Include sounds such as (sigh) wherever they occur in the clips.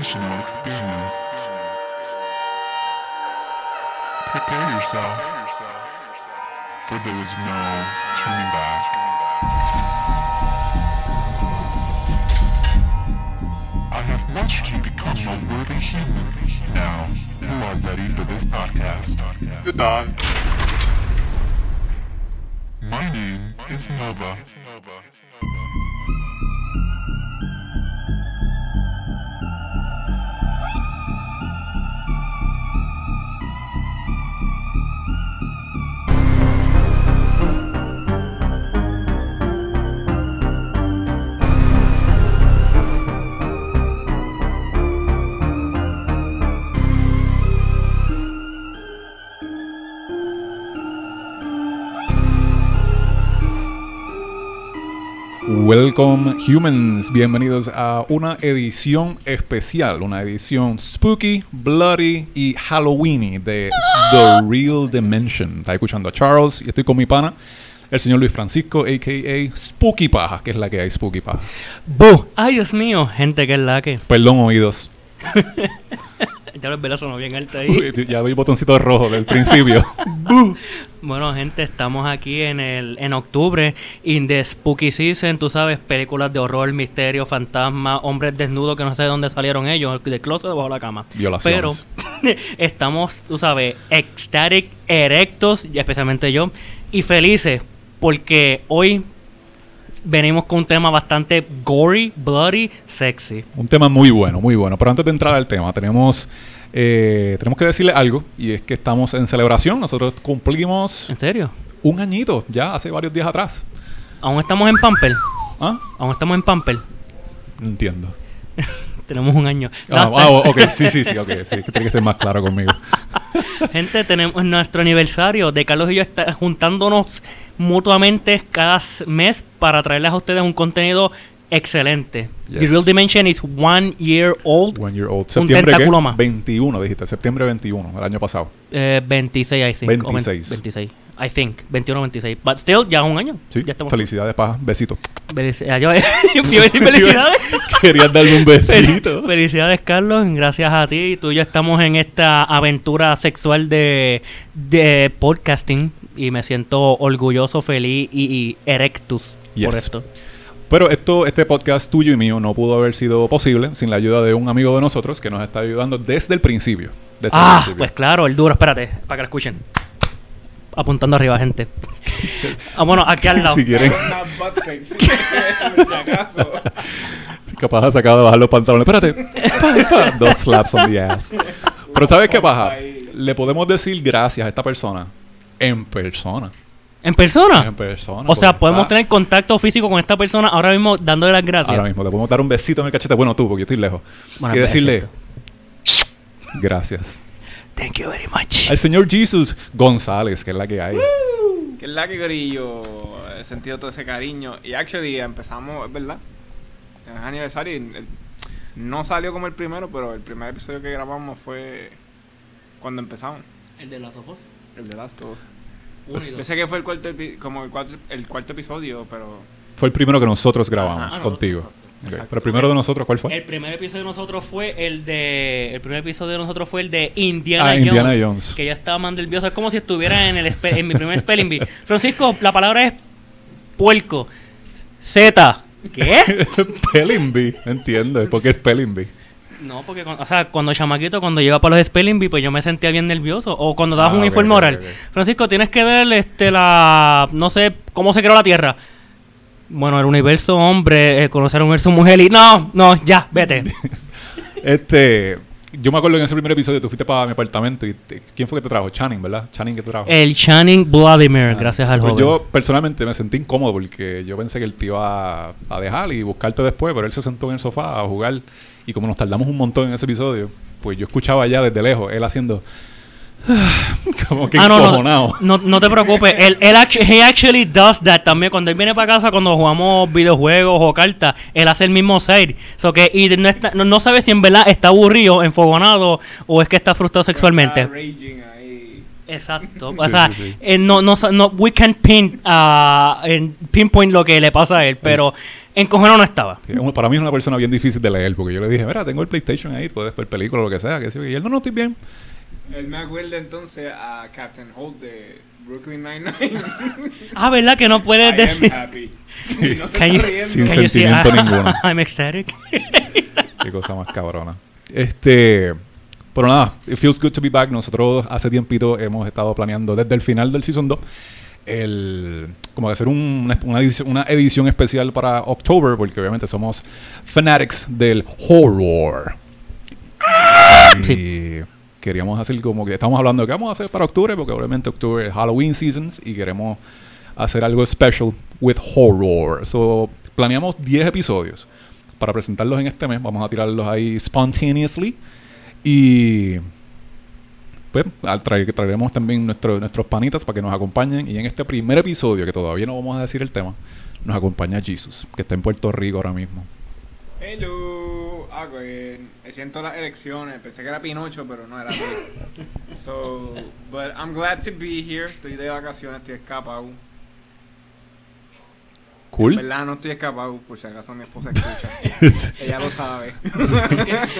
experience. Prepare yourself, for there is no turning back. I have watched you become a worthy human. Now, you are ready for this podcast. Goodbye. My name is Nova. Welcome humans, bienvenidos a una edición especial, una edición spooky, bloody y Halloweeny de The Real Dimension. Está escuchando a Charles y estoy con mi pana, el señor Luis Francisco, a.k.a. Spooky Paja, que es la que hay, Spooky Paja. ¡Bu! ¡Ay, Dios mío! Gente, que es la que. Perdón, oídos. (laughs) Ya los velas sonó bien alto ahí. Uy, ya vi el botoncito rojo del principio. (laughs) (laughs) Bueno, gente, estamos aquí en el en octubre, in the spooky season, tú sabes, películas de horror, misterio, fantasma, hombres desnudos que no sé de dónde salieron ellos, del closet debajo de la cama. Violaciones. Pero (laughs) estamos, tú sabes, ecstatic, erectos, y especialmente yo, y felices porque hoy venimos con un tema bastante gory, bloody, sexy. Un tema muy bueno, muy bueno. Pero antes de entrar al tema, tenemos, eh, tenemos que decirle algo. Y es que estamos en celebración. Nosotros cumplimos ¿En serio? un añito ya hace varios días atrás. Aún estamos en Pamper. ¿Ah? Aún estamos en Pamper. No entiendo. (laughs) Tenemos un año. Ah, ah, ok, sí, sí, sí, ok. (laughs) Sí, tiene que ser más claro conmigo. (laughs) Gente, tenemos nuestro aniversario de Carlos y yo está- juntándonos mutuamente cada mes para traerles a ustedes un contenido excelente. The Yes. Real Dimension is one year old. One year old. Un ¿Septiembre qué? tentáculo más. 21, dijiste. Septiembre 21, el año pasado. eh, 26, I think. o 26. 26. I think. 21 26. But still, ya un año. Sí, Ya estamos. felicidades, paja. Besito. Felicidades. Felicidades. Querías darme un besito. Felicidades, Carlos. Gracias a ti. Tú y yo estamos en esta aventura sexual de, de podcasting. Y me siento orgulloso, feliz y, y erectus por esto. Pero esto, este podcast tuyo y mío no pudo haber sido posible sin la ayuda de un amigo de nosotros que nos está ayudando desde el principio. Desde el Ah, principio. pues claro, el duro. Espérate, para que lo escuchen. Apuntando arriba, gente. ah, bueno, aquí al lado. si quieren, capaz has sacado de bajar los pantalones. Espérate. Dos slaps on the ass. Pero ¿sabes qué paja? Le podemos decir gracias a esta persona en persona. ¿En persona? En persona. O sea, podemos está- tener contacto físico con esta persona ahora mismo dándole las gracias. Ahora mismo, le podemos dar un besito en el cachete. Bueno, tú, porque yo estoy lejos. Bueno, y decirle gracias. Thank you very much. Al señor Jesus González, que es la que hay. Que es la que grillo he sentido todo ese cariño. Y actually empezamos, es verdad. Es aniversario y el- no salió como el primero, pero el primer episodio que grabamos fue cuando empezamos. El de los ojos. El de Last of Us. Uno y Yo dos. sé que fue el cuarto, epi- como el cuarto, el cuarto episodio, pero... Fue el primero que nosotros grabamos Ajá. contigo. Exacto. Pero el primero de nosotros, ¿cuál fue? El primer episodio de nosotros fue el de. El primer episodio de nosotros fue el de Indiana, Ah, Jones, Indiana Jones. Que ya estaba más nervioso. Es como si estuviera en, el en mi primer spelling bee. (laughs) Francisco, la palabra es puerco. Z. ¿Qué? (laughs) Spelling Bee, entiendo. ¿Por qué Spelling Bee? No, porque, o sea, cuando chamaquito, cuando lleva para los spelling bee, pues yo me sentía bien nervioso. O cuando dabas Ah, un ok, informe oral. Francisco, tienes que ver este, la. No sé cómo se creó la Tierra. Bueno, el universo hombre, eh, conocer el universo mujer y. No, no, ya, vete. (laughs) Este, yo me acuerdo que en ese primer episodio tú fuiste para mi apartamento y te- ¿quién fue que te trajo? Channing, ¿verdad? Channing que te trajo. El Channing Vladimir, gracias al Pues joven. yo personalmente me sentí incómodo porque yo pensé que él te iba a, a dejar y buscarte después, pero él se sentó en el sofá a jugar y como nos tardamos un montón en ese episodio, pues yo escuchaba ya desde lejos él haciendo (sighs) como que Ah, no, no, no, no te preocupes. Él, él he actually does that también. Cuando él viene para casa, cuando jugamos videojuegos o cartas, él hace el mismo side. So que, y no, está- no, no sabe si en verdad está aburrido, enfogonado o es que está frustrado sexualmente. Está raging ahí. Exacto. (laughs) O Sí, sea, sí, sí. eh, no, no, no, we can pin, en pinpoint lo que le pasa a él, pero Encojonado no estaba. Para mí es una persona bien difícil de leer, porque yo le dije, mira, tengo el PlayStation ahí, puedes ver películas, lo que sea. Que sí. Y él, no, no, estoy bien. Él me acuerda entonces a Captain Holt de Brooklyn Nine-Nine. (laughs) Ah, ¿verdad que no I puedes am decir? happy. No te Can you- estás riendo. Sin Can you see- sentimiento (laughs) ninguno. I'm ecstatic. (laughs) Qué cosa más cabrona. Este. Pero nada, it feels good to be back. Nosotros hace tiempito hemos estado planeando desde el final del Season 2 el, como hacer un- una, una edición, una edición especial para October, porque obviamente somos fanatics del horror. Y queríamos hacer como que estamos hablando de qué vamos a hacer para octubre, porque obviamente octubre es Halloween seasons y queremos hacer algo special with horror. So, planeamos 10 episodios para presentarlos en este mes. Vamos a tirarlos ahí spontaneously. Y pues traer, traeremos también nuestro- nuestros panitas para que nos acompañen. Y en este primer episodio, que todavía no vamos a decir el tema, nos acompaña Jesus, que está en Puerto Rico ahora mismo. Hello. Ah, pues, me siento las elecciones. Pensé que era Pinocho, pero no era así. (laughs) So, but I'm glad to be here. Estoy de vacaciones, estoy escapado. En Cool. verdad no estoy escapado, por si acaso mi esposa escucha. (laughs) Ella lo sabe.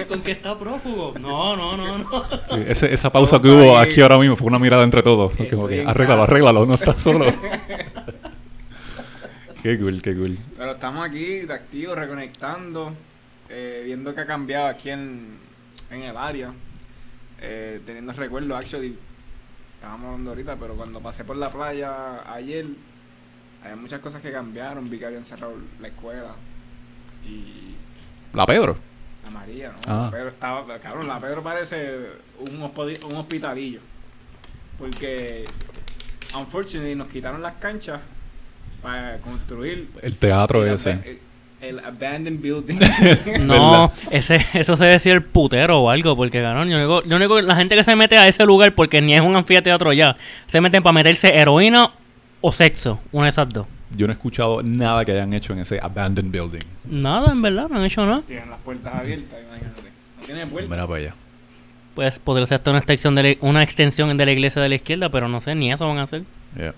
¿Con qué está prófugo? No, no, no, no. Sí, ese- esa pausa que hubo bien. aquí ahora mismo fue una mirada entre todos. Estoy Como que, en arréglalo, arréglalo, no estás solo. (laughs) qué cool, qué cool. Pero estamos aquí de activos, reconectando, eh, viendo que ha cambiado aquí en, en el área, eh, teniendo recuerdos, actually, estábamos hablando ahorita, pero cuando pasé por la playa ayer, había muchas cosas que cambiaron, vi que habían cerrado la escuela y La Pedro. la María, ¿no? Ah. La Pedro estaba, cabrón, la Pedro parece un, un hospitalillo, porque, unfortunately, nos quitaron las canchas para construir El teatro ese. abe- El, abandoned building. (laughs) No, ese, eso se decía el putero o algo, porque cabrón, yo digo, yo digo, la gente que se mete a ese lugar, porque ni es un anfiteatro ya, se meten para meterse heroína o sexo, una de esas dos. Yo no he escuchado nada que hayan hecho en ese abandoned building. Nada, en verdad, no han hecho nada. Tienen las puertas abiertas, imagínate. No tiene puertas. Mira para allá. Pues podría ser hasta una extensión de la, una extensión de la iglesia de la izquierda, pero no sé, ni eso van a hacer. Yeah.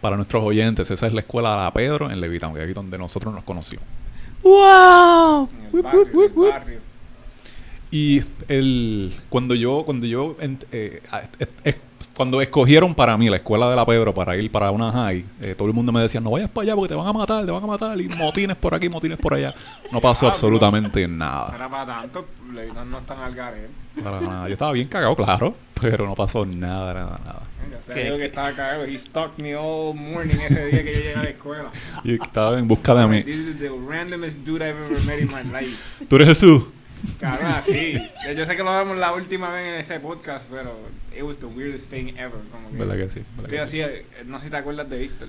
Para nuestros oyentes, esa es la escuela de la Pedro en Levitown, que es aquí donde nosotros nos conocimos. ¡Wow! En el barrio, en el barrio. Y el cuando yo cuando yo eh, cuando escogieron para mí la escuela de la Pedro para ir para una high, eh, todo el mundo me decía, no vayas para allá porque te van a matar, te van a matar, y motines por aquí, motines por allá. No pasó Ah, absolutamente No nada. era para tanto, no están al garete. Para nada. Yo estaba bien cagado, claro, pero no pasó nada, nada, nada. O sea, ¿Qué? yo que estaba cagado. He stalked me all morning ese día que yo llegué a la escuela. (laughs) Y estaba en busca de mí. This is the randomest dude I've ever met in my life. ¿Tú eres Jesús? Cabrón, así. Yo- sé que lo hablamos la última vez en ese podcast, pero it was the weirdest thing ever. Como que, ¿Verdad que sí? ¿Verdad Estoy que así, sí? eh, no sé si te acuerdas de Víctor.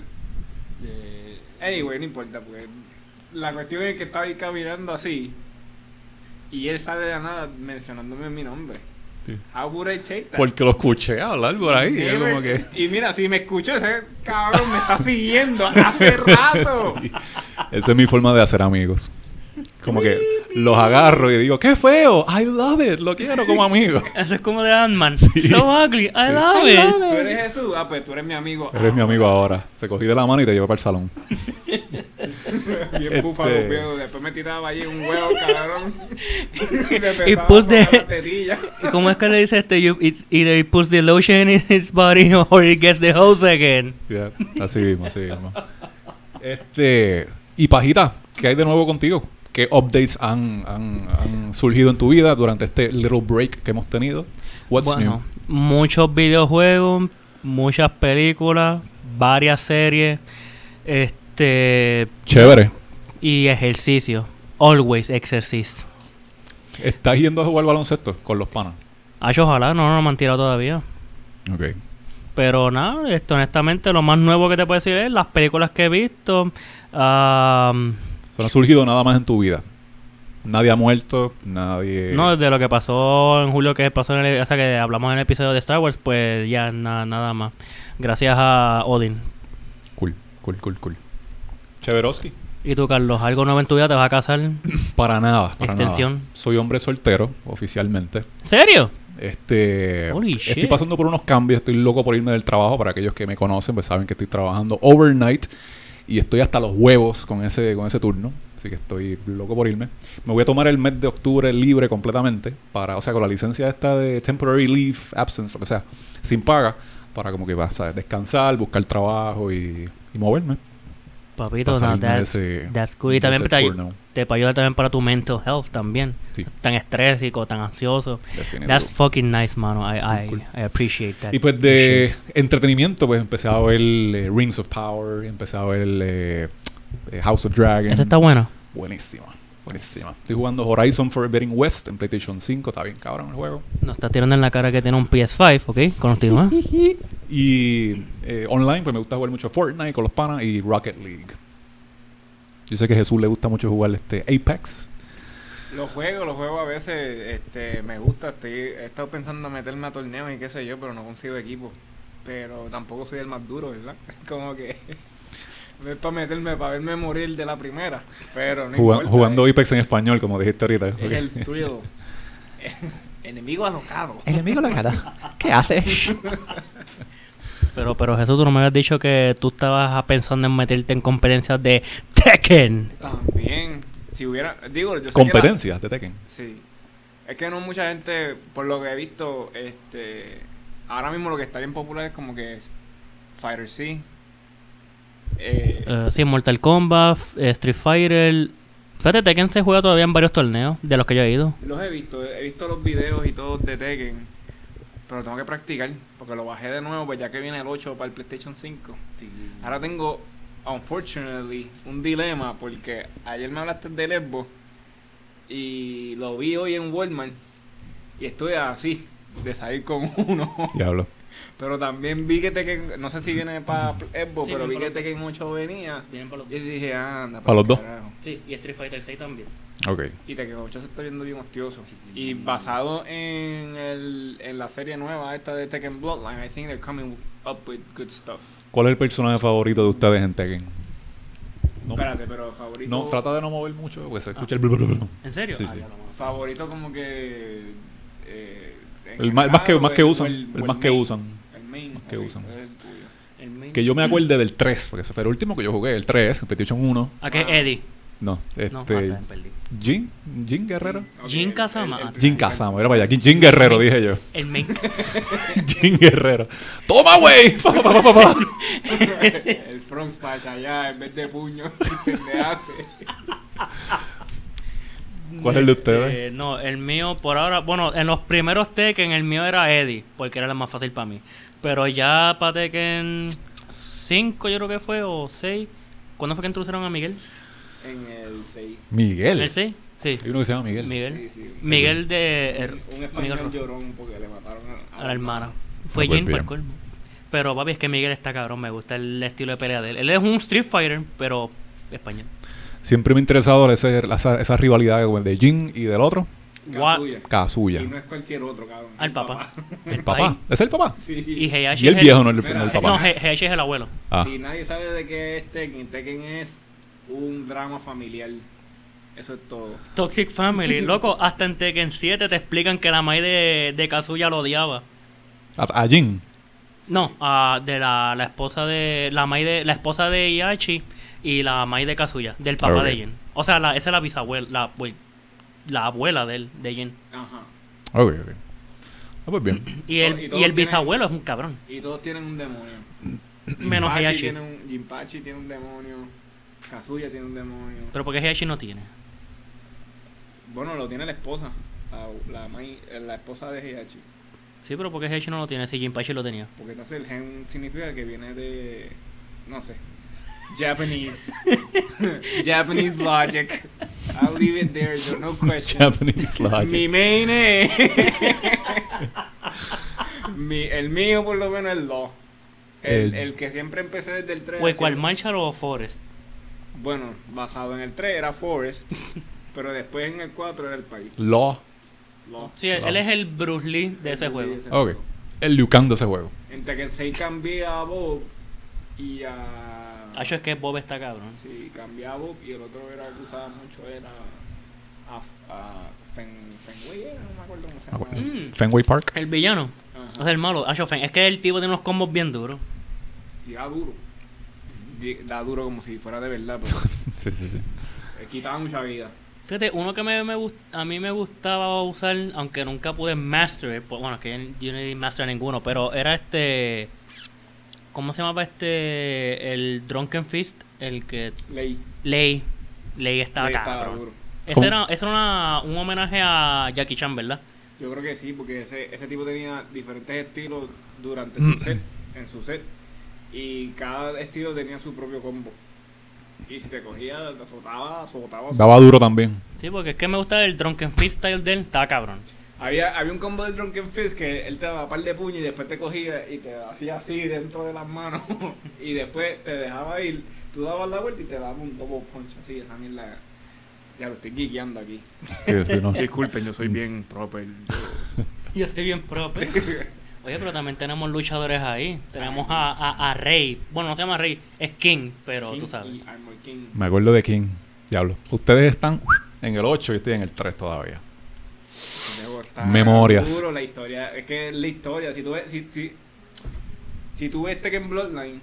Anyway, no importa, porque la cuestión es que estaba ahí caminando así y él sale de la nada mencionándome mi nombre. Sí. How would I take that? Porque lo escuché hablar por ahí. y como que... Y mira, si me escuchó ese cabrón me está siguiendo hace (laughs) rato. Sí. Esa es mi forma de hacer amigos. Como que los agarro y digo, ¡qué feo! I love it, lo quiero como amigo. (laughs) Eso es como de Ant-Man. So ugly, I Sí. love I it. love ¿Tú eres Jesús? Ah, pues tú eres mi amigo. Eres mi amigo ahora. Te cogí de la mano y te llevo para el salón. (laughs) (laughs) Bien Este- búfalo, viejo. Después me tiraba allí un huevo, cabrón. (laughs) y me Y empezaba pus a de- comer la tetilla. ¿Y cómo es que le dice este? You, it's either he puts the lotion in his body (laughs) or he gets the hose again. Ya, Así mismo, así mismo. Este... Y Pajita, ¿qué hay de nuevo contigo? ¿Qué updates han, han, han surgido en tu vida durante este little break que hemos tenido? What's bueno, muchos videojuegos, muchas películas, varias series, este new? Chévere. y ejercicio. Always exercise. ¿Estás yendo a jugar baloncesto con los panas? Ay, ojalá, no, no me han tirado todavía. Ok. Pero nada, esto honestamente lo más nuevo que te puedo decir es las películas que he visto. No ha surgido nada más en tu vida. Nadie ha muerto, nadie... No, desde lo que pasó en julio, que pasó en el, o sea, que hablamos en el episodio de Star Wars, pues ya na- nada más. Gracias a Odin. Cool, cool, cool, cool. Cheveroski. ¿Y tú, Carlos? ¿Algo nuevo en tu vida? ¿Te vas a casar? (clears throat) Para nada, para Extensión. nada. Soy hombre soltero, oficialmente. ¿Serio? Este, Holy estoy pasando por unos cambios, estoy loco por irme del trabajo. Para aquellos que me conocen, pues saben que estoy trabajando overnight. Y estoy hasta los huevos con ese, con ese turno. Así que estoy loco por irme. Me voy a tomar el mes de octubre libre completamente. Para, o sea, con la licencia esta de temporary leave, absence, lo que sea, sin paga. Para como que va, ¿sabes? Descansar, buscar trabajo y, y moverme. Papito, Para no, that's, ese- that's cool. Y también te, turno. te ayudar también para tu mental health también. Sí. Tan estrésico, tan ansioso. Definitivo. That's fucking nice, mano. I, I, Cool. I appreciate that. Y pues de entretenimiento, pues empecé a ver eh, Rings of Power, empecé a ver eh, eh, House of Dragon. Esta está buena. Buenísima, buenísima. Estoy jugando Horizon Forbidden West en PlayStation 5, está bien cabrón el juego. Nos está tirando en la cara que tiene un PS5, ¿ok? Continúa. (laughs) Y eh, online, pues me gusta jugar mucho Fortnite con los panas y Rocket League. Yo sé que a Jesús le gusta mucho jugar este Apex. Los juegos, los juegos a veces este, me gusta. Estoy, he estado pensando en meterme a torneos y qué sé yo, pero no consigo equipo. Pero tampoco soy el más duro, ¿verdad? (laughs) Como que es para meterme, para verme morir de la primera. Pero no Juga- importa, jugando Apex en español, como dijiste ahorita. es el thrill. (laughs) Enemigo alocado. enemigo cara. ¿Qué haces? (laughs) Pero, pero Jesús, tú no me habías dicho que tú estabas pensando en meterte en competencias de Tekken. También, si hubiera, digo, yo sé que la- Competencias de Tekken. Sí. Es que no mucha gente, por lo que he visto, este ahora mismo lo que está bien popular es como que Fighter C. Eh, Eh, sí, Mortal Kombat, eh, Street Fighter. Fíjate, Tekken se juega todavía en varios torneos de los que yo he ido. los he visto, he visto los videos y todos de Tekken, pero tengo que practicar porque lo bajé de nuevo, pues ya que viene el 8 para el PlayStation 5. Ahora tengo, unfortunately, un dilema porque ayer me hablaste del Xbox y lo vi hoy en Walmart y estoy así de salir con (laughs) uno. Diablo. Pero también vi que Tekken, no sé si viene para Xbox, Sí, pero vi que Tekken 8 venía. Vienen para los Y dije, anda, ¿Para los dos? carajo. Sí, y Street Fighter 6 también. Ok. Y Tekken 8 se está viendo bien hostioso. Y basado en, el, en la serie nueva esta de Tekken Bloodline, I think they're coming up with good stuff. ¿Cuál es el personaje favorito de ustedes en Tekken? No, Espérate, pero favorito... no, trata de no mover mucho porque se escucha el blu, blu, blu. ¿En serio? Sí, Ah, sí. Favorito como que... eh, El más, el más que, más que el- usan. El, o más que main. usan. Que usan. Que yo me acuerde del 3, porque ese fue el último que yo jugué, el 3, el PlayStation 1. ¿A qué Eddie? No, No, ah, este. perdí. Jin, Jin Guerrero. Jin Kazama. el- el Jin. Kazama, era para allá. Jin Guerrero, dije yo. El main. (laughs) (laughs) Jin Guerrero. ¡Toma, güey! (laughs) El front smash allá en vez de puño. ¿Qué hace? ¿Cuál es el de ustedes? Eh, no, el mío por ahora, bueno, en los primeros Tekken el mío era Eddie, porque era el más fácil para mí. Pero ya para Tekken 5 yo creo que fue, o 6. ¿Cuándo fue que introdujeron a Miguel? En el 6. Miguel. ¿El 6? Sí. Hay uno que se llama Miguel. Miguel. Sí, sí. Miguel de... er- Un Miguel español Rojo. llorón porque le mataron a, a la hermana. Fue Jin por colmo. Pero papi, es que Miguel está cabrón, me gusta el estilo de pelea de él. Él es un Street Fighter, pero español. Siempre me ha interesado ese- esa, esa rivalidad de Jin y del otro. Kazuya. Kazuya. Y no es cualquier otro, cabrón. Al papá. El papá. ¿Es el papá? Sí. Y Heihachi Y el viejo, no el, Mira, no el papá. No, He- Heihachi es el abuelo. Ah. Si nadie sabe de qué es Tekken, Tekken es un drama familiar. Eso es todo. Toxic Family, (laughs) loco, hasta en Tekken 7 te explican que la Mai de, de Kazuya lo odiaba. A, a Jin. No, ah, de la, la esposa de la Mai de la esposa de Iachi y la Mai de Kazuya, del papá de Jin. O sea, la, esa es la bisabuela, la, wait, la abuela de él, de Jin. Ajá. Ok, ok. Ah, pues bien. Y el, y el tienen- bisabuelo es un cabrón. Y todos tienen un demonio. Menos Jinpachi tiene un Jinpachi tiene un demonio. Kazuya tiene un demonio. Pero porque Heihachi no tiene. Bueno, lo tiene la esposa. La, la, mai- la esposa de Heihachi. Sí, pero porque Heihachi no lo tiene, si Jinpachi lo tenía. Porque entonces el gen significa que viene de. No sé. Japanese. (laughs) Japanese logic. I'll leave it there, so no questions. Japanese logic. Mi main es. (laughs) Mi, el mío, por lo menos, es Law. El, El- el que siempre empecé desde el 3. Güey, ¿cuál, Marshall o Forest? Bueno, basado en el 3 era Forest. (laughs) pero después en el 4 era el país. Law. Law. Sí, él, él es el Bruce Lee de ese juego. ese Ok. El Liu Kang de ese juego. En Tekken 6 cambié a Bob y a. Hacho es que Bob está cabrón. Sí, cambié a Bob y el otro era que usaba mucho era. A, a Fen, Fenway, era, no me acuerdo cómo se Ah, llama. Mm. Fenway Park. El villano. Ajá. O sea, el malo. Hacho Fen. Es que el tipo tiene unos combos bien duros. Tiraba duro. da duro como si fuera de verdad, pero (laughs) Sí, sí, sí. quitaba mucha vida. Fíjate, uno que me, me gust- a mí me gustaba usar, aunque nunca pude master, pues, bueno, que yo no di master ninguno, pero era este, ¿cómo se llamaba este, el Drunken Fist? El que, Ley. Ley, Ley estaba Ley estaba cabrón. duro. Ese era, ese era una- un homenaje a Jackie Chan, ¿verdad? Yo creo que sí, porque ese, ese tipo tenía diferentes estilos durante Mm. su set, en su set. Y cada estilo tenía su propio combo. Y si te cogía, te azotaba, azotaba. Daba duro también. Sí, porque es que me gusta el Drunken Fist style de él, estaba cabrón. Había, había un combo de Drunken Fist que él te daba un par de puños y después te cogía y te hacía así dentro de las manos. (laughs) y después te dejaba ir. Tú dabas la vuelta y te daba un double punch así. Esa mierda. Ya lo estoy guiqueando aquí. Sí, sí, no. (laughs) Disculpen, yo soy bien proper. (laughs) Yo soy bien propio. Oye, pero también tenemos luchadores ahí. Tenemos a, a, a Rey. Bueno, no se llama Rey, es King, pero King tú sabes. y Armor King. Me acuerdo de King. Diablo. Ustedes están en el 8 y estoy en el 3 todavía. Memorias. Duro la historia. Es que la historia, si tú ves, si, si, si tú ves Tekken Bloodline,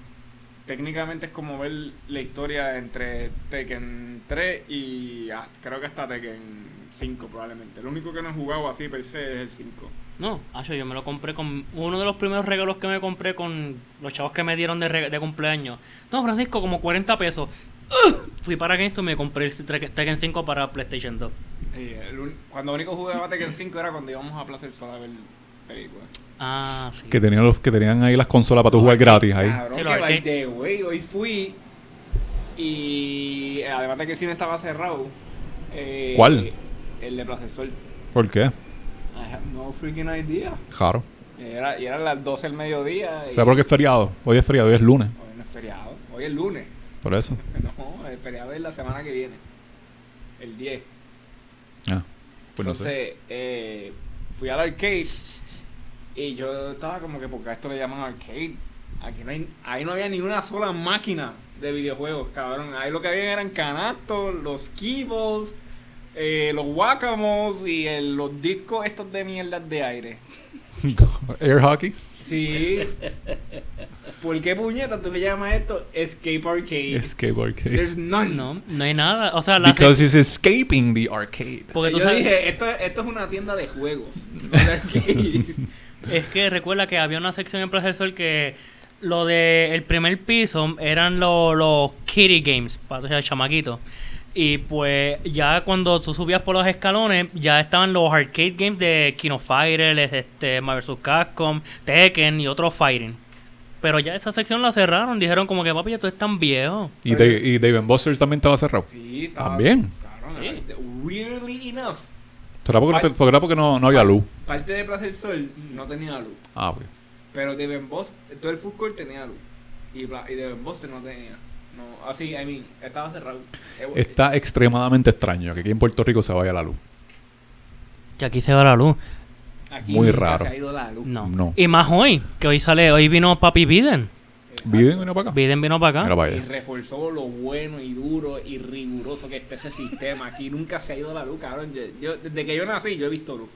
técnicamente es como ver la historia entre Tekken 3 y ah, creo que hasta Tekken 5 probablemente. Lo único que no he jugado así per se es el 5. No, Acho, yo me lo compré con. Uno de los primeros regalos que me compré con los chavos que me dieron de, cumpleaños. No, Francisco, como 40 pesos. ¡Ugh! Fui para GameStop y me compré el Tekken Tekken 5 para PlayStation 2. Eh, el cuando único jugaba Tekken 5 era cuando íbamos a Plaza del Sol a ver películas. Ah, sí. Que tenían, los, que tenían ahí las consolas para tú jugar gratis ahí. Cabrón, Sí, que by the way, hoy fui y además de que el cine estaba cerrado. eh, ¿Cuál? El de Plaza del Sol. ¿Por qué? I have no freaking idea. Claro. Y era, y eran las 12 del mediodía. y- O sea, porque es feriado. Hoy es feriado, hoy es lunes. Hoy no es feriado. Hoy es lunes. Por eso. (laughs) No, el feriado es la semana que viene. El 10. Pues no sé. Entonces, eh, fui al arcade y yo estaba como que, porque a esto le llaman arcade? Aquí no hay, ahí no había ni una sola máquina de videojuegos, cabrón. Ahí lo que había eran canastos, los keyballs, eh, los wacamos y el- los discos estos de mierdas de aire. (laughs) Air hockey. Sí. ¿Por qué puñeta tú le llamas esto Escape Arcade? Escape arcade. There's none. No, no hay nada. O sea, la Because it's escaping the arcade. Porque tú yo sabes, dije, esto, esto es una tienda de juegos. no de arcade. es que recuerda que había una sección en Plaza del Sol que lo de el primer piso eran los los kitty games, para los chamaquitos. Y pues ya cuando tú subías por los escalones, ya estaban los arcade games de Kino Fighter, este, Marvel vs. Capcom, Tekken y otros fighting. Pero ya esa sección la cerraron, dijeron como que papi, ya tú eres tan viejo. Y, Dave, y Dave and Buster's también estaba cerrado. Sí, estaba- También. cabrón, Sí. era- Weirdly enough, ¿Será porque, no, te- porque era porque no, no había luz? parte de Plaza del Sol no tenía luz. Ah, ok. Pero Ben Boss, todo el food court tenía luz. Y, y Ben Boss no tenía. No, así, I mean, estaba cerrado. Eh, Está extremadamente extraño que aquí en Puerto Rico se vaya la luz. Que aquí se va la luz. aquí muy raro. Se ha ido la luz. No. No. Y más hoy, que hoy sale, hoy vino Papi Biden. ¿Biden vino para acá? Biden vino para acá. para Y reforzó lo bueno y duro y riguroso que está ese sistema. Aquí nunca se ha ido la luz, cabrón. Yo, yo- desde que yo nací, yo he visto luz.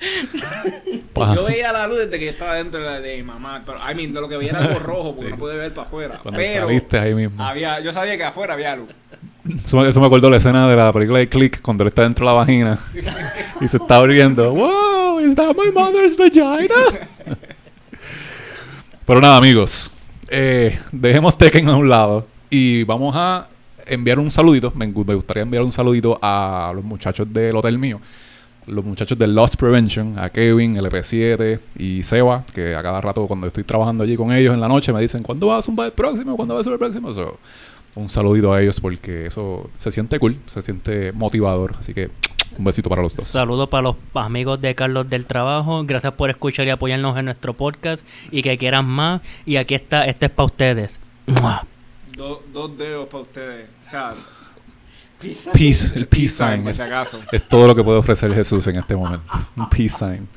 (laughs) Paja. Yo veía la luz desde que estaba dentro de la de mi mamá. Pero, I mean, de lo que veía era algo rojo porque Sí. no pude ver para afuera. Cuando pero saliste ahí mismo. había, yo sabía que afuera había luz. Eso, me- eso me acuerdo de la escena de la película de Click cuando él está dentro de la vagina y se está abriendo. ¡Wow! ¿Is that my mother's vagina? (laughs) Pero nada, amigos. eh, dejemos Tekken a un lado y vamos a enviar un saludito. Me gustaría enviar un saludito a los muchachos del hotel mío. Los muchachos de Lost Prevention, a Kevin, LP7 y Seba, que a cada rato cuando estoy trabajando allí con ellos en la noche me dicen, ¿cuándo vas a zumbar el próximo? ¿Cuándo vas a subir el próximo? So, un saludito a ellos porque eso se siente cool, se siente motivador. Así que un besito para los dos. Saludos para los amigos de Carlos del Trabajo. Gracias por escuchar y apoyarnos en nuestro podcast. Y que quieran más. Y aquí está, este es para ustedes. ¡Mua! Do- dos dedos para ustedes. O sea, Peace, el peace sign. por si acaso. Es todo lo que puede ofrecer Jesús en este momento. Un peace sign.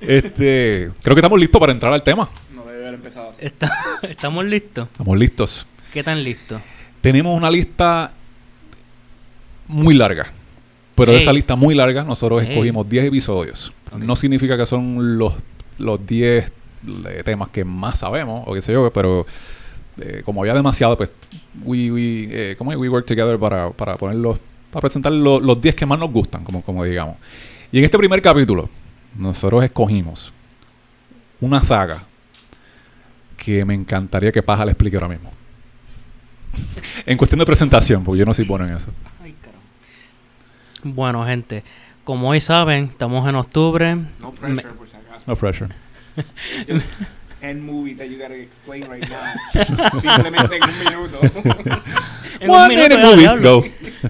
Este, creo que estamos listos para entrar al tema. No debe haber empezado así. Está- (laughs) ¿Estamos listos? Estamos listos. ¿Qué tan listos? Tenemos una lista muy larga. Pero de Ey. esa lista muy larga, nosotros Ey. escogimos 10 episodios. No significa que son los, los 10 eh, temas que más sabemos, o qué sé yo, pero eh, como había demasiado, pues, we, we, eh, ¿cómo es? we work together para, para ponerlos, para presentar lo- los 10 que más nos gustan, como, como digamos. Y en este primer capítulo, nosotros escogimos una saga que me encantaría que Paja le explique ahora mismo. (laughs) en cuestión de presentación, porque yo no soy bueno en eso. Bueno, gente, como hoy saben, estamos en octubre. No Me- pressure, por si acaso. No pressure. (laughs) Just 10 movies that you gotta explain right now. (laughs) Simplemente en un minuto. (laughs) En un One minuto minute ya, movie, go.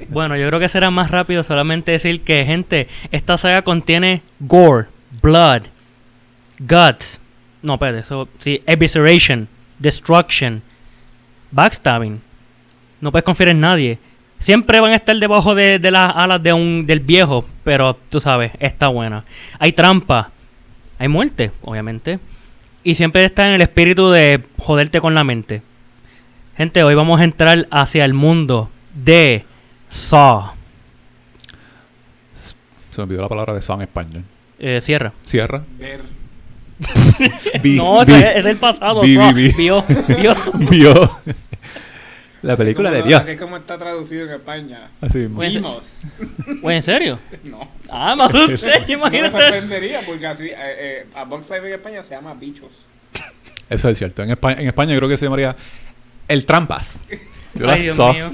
Bueno, yo creo que será más rápido solamente decir que, gente, esta saga contiene gore, blood, guts. No, espérate, eso sí, evisceration, destruction, backstabbing. No puedes confiar en nadie. Siempre van a estar debajo de, de las alas de un, del viejo, pero tú sabes, está buena. Hay trampa, hay muerte, obviamente. Y siempre está en el espíritu de joderte con la mente. Gente, hoy vamos a entrar hacia el mundo de Saw. Se me olvidó la palabra de Saw en español. Eh, cierra. Cierra. Ver. Vi- (laughs) no, vi- es, es el pasado. vi- Saw. vi- vi. Vio, vio. (laughs) Vio. La película de Dios. Así es como está traducido en España. Así mismo. Pues- Vimos. ¿en serio? (laughs) No. Ah, más (laughs) usted, No me imagínate. sorprendería porque así, eh, eh, a Box Life en España se llama Bichos. Eso es cierto. En España, en España yo creo que se llamaría El Trampas. ¿Verdad? (laughs) Ay, Dios Saw. mío.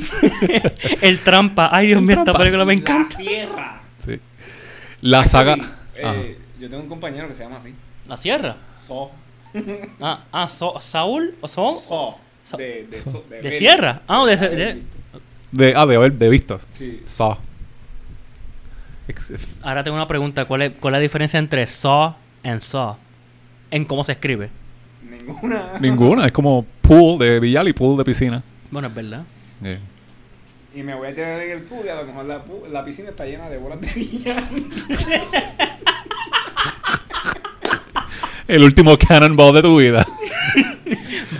el trampa. Ay, Dios mío, esta película me encanta. La Tierra. Sí. La saga. Actually, Ajá. eh, yo tengo un compañero que se llama así. La sierra. So. Ah, ah So- Saúl o Saul. So. So- De, de, so- ¿De ver. sierra? Ah, de- de- De, ah, de haber de visto. Sí. Saw. Ahora tengo una pregunta. ¿Cuál es, cuál es la diferencia entre Saw and Saw? En cómo se escribe. Ninguna. Ninguna. Es como pool de billar y pool de piscina. Bueno, es verdad. Yeah. Y me voy a tirar en el pool y a lo mejor la, la piscina está llena de bolas de billar. (laughs) El último cannonball de tu vida. (laughs)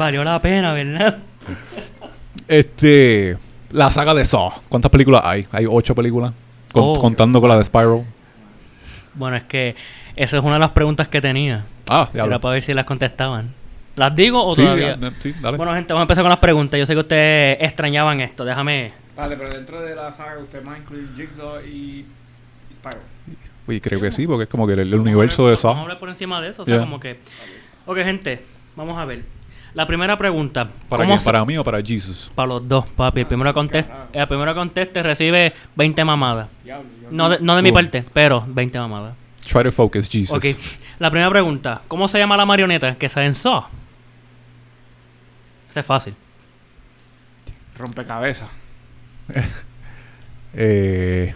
Valió la pena, ¿verdad? Este. La saga de Saw. ¿Cuántas películas hay? Hay ocho películas. Con- Oh. Contando con la de Spiral. Bueno, es que esa es una de las preguntas que tenía. Ah, ya Era para ver si las contestaban. ¿Las digo o Sí, todavía? ya, sí, dale. Bueno, gente, vamos a empezar con las preguntas. Yo sé que ustedes extrañaban esto. Déjame. Vale, pero dentro de la saga usted va a incluir Jigsaw y Spiral. Uy, creo que sí, porque es como que el, el universo de Vamos a Saw. hablar por encima de eso. O sea, Yeah. como que. Ok, gente, vamos a ver. La primera pregunta. ¿Para se- ¿Para mí o para Jesus? Para los dos, papi. El primero que conteste, carajo. el primero conteste recibe 20 mamadas. No de, no de mi Uh. parte, pero 20 mamadas. Try to focus, Jesus. Ok. La primera pregunta. ¿Cómo se llama la marioneta que sale en Saw? Este es fácil. Rompecabezas. (laughs) Eh,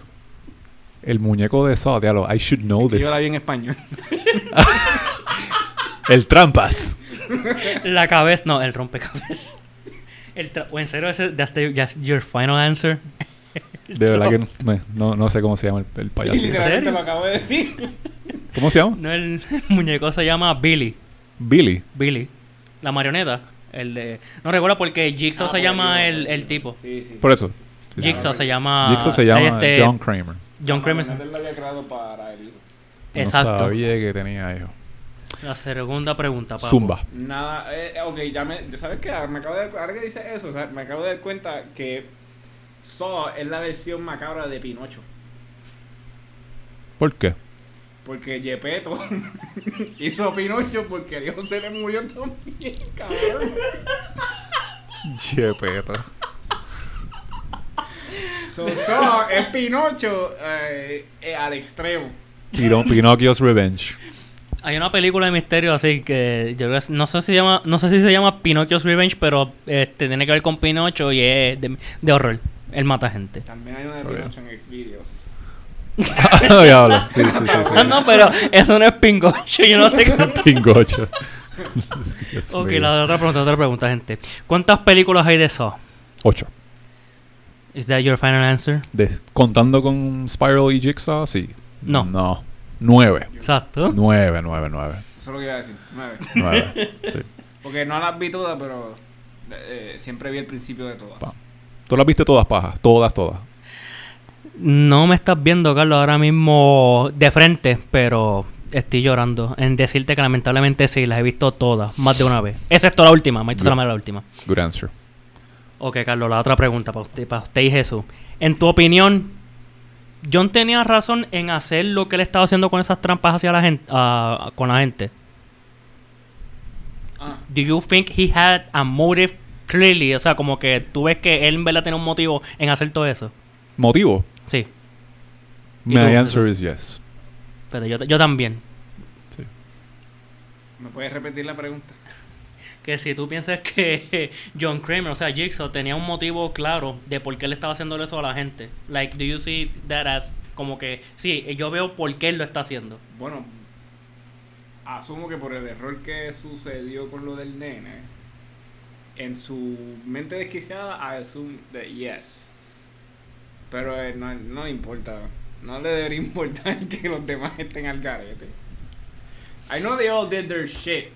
el muñeco de Saw, diablo. I should know this. yo la vi en español. (laughs) El Trampas. (laughs) La cabeza, no, el rompecabezas. El o en serio, ese, that's, the- that's your final answer. De verdad que no, no, no sé cómo se llama el, payaso. (laughs) literalmente serio? lo acabo de decir. ¿Cómo se llama? No, el, (laughs) muñeco se llama Billy. Billy. Billy. La marioneta. El de. No recuerdo porque Jigsaw Ah, se llama yo- el, el tipo. Sí, sí. Por eso. Sí, sí. Jigsaw se llama. Jigsaw se llama este, John Kramer. John Kramer. Lo había creado para el hijo. Exacto. No sabía que tenía hijo. La segunda pregunta, papo. Zumba. Nada, eh, ok, ya me. ¿Sabes qué? Me acabo de dar, ahora que dice eso, o sea, me acabo de dar cuenta que Saw es la versión macabra de Pinocho. ¿Por qué? Porque Gepetto (laughs) hizo a Pinocho porque el hijo se le murió también, cabrón. Chepeto. So, Saw es Pinocho eh, eh, al extremo. Pino- Pinocchio's Revenge. Hay una película de misterio así que yo creo que- no sé si se llama, no sé si se llama Pinocchio's Revenge, pero este tiene que ver con Pinocho y es de, de horror. Él mata gente. También hay una de. Pinocho en Xvideos. (laughs) Diablo. Sí, sí, sí. sí. (laughs) Ah, no, pero eso no es Pingocho, yo no sé (laughs) cuánto. Pingocho. Ok, la otra pregunta, otra pregunta, gente. ¿Cuántas películas hay de Saw? Ocho. ¿Is that your final answer? De- contando con Spiral y Jigsaw, sí. No. No. Nueve. Exacto. Nueve, nueve, nueve. Eso es lo que iba a decir. Nueve. Nueve. (laughs) Sí. Porque no las vi todas, pero eh, siempre vi el principio de todas. Pa. Tú las viste todas pajas. Todas, todas. No me estás viendo, Carlos, ahora mismo de frente, pero estoy llorando en decirte que lamentablemente sí, las he visto todas, más de una vez. Excepto la última, me la la última. Good answer. Ok, Carlos, la otra pregunta para usted, para usted y Jesús. En tu opinión, John tenía razón en hacer lo que él estaba haciendo con esas trampas hacia la gente, ah, con la gente. Ah, Do you think he had a motive clearly? O sea, como que tú ves que él en verdad tiene un motivo en hacer todo eso. ¿Motivo? Sí, ¿Y My answer is yes. pero yo, yo también. Sí. ¿Me puedes repetir la pregunta? Que si tú piensas que (laughs) John Kramer, o sea, Jigsaw, tenía un motivo claro de por qué él estaba haciendo eso a la gente. Like, do you see that as como que, sí, yo veo por qué él lo está haciendo. Bueno, asumo que por el error que sucedió con lo del nene, en su mente desquiciada, I assume that yes. Pero eh, no, no le importa. No le debería (laughs) importar que los demás estén al garete. I know they all did their shit.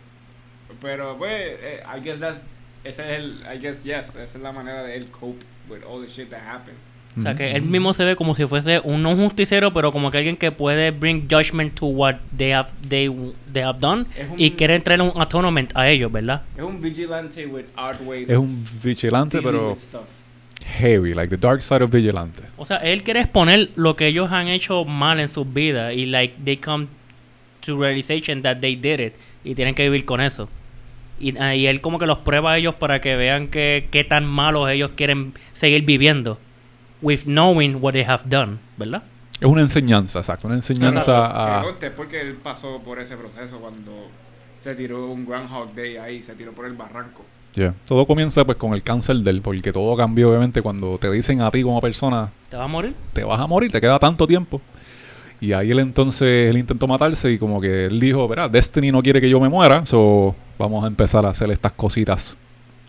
Pero pues, eh, I guess that's. Ese es el. I guess yes. Esa es la manera de él cope with all the shit that happened. O sea, que él mismo se ve como si fuese un no justicero, pero como que alguien que puede bring judgment to what they have, they, they have done un- y quiere traer un atonement a ellos, ¿verdad? Es un vigilante with odd ways Es un vigilante, pero heavy, like the dark side of vigilante. O sea, él quiere exponer lo que ellos han hecho mal en sus vidas y like they come to realization that they did it y tienen que vivir con eso. Y, ah, y él como que los prueba a ellos para que vean que qué tan malos ellos quieren seguir viviendo with knowing what they have done, ¿verdad? Es una enseñanza, exacto. Una enseñanza Exacto. a... Porque él pasó por ese proceso cuando se tiró un Groundhog Day ahí, se tiró por el barranco. Yeah. Todo comienza pues con el cáncer de él, porque todo cambió obviamente cuando te dicen a ti como persona, ¿Te va a morir? te vas a morir, te queda tanto tiempo. Y ahí él entonces, él intentó matarse y como que él dijo, verá, Destiny no quiere que yo me muera, so vamos a empezar a hacer estas cositas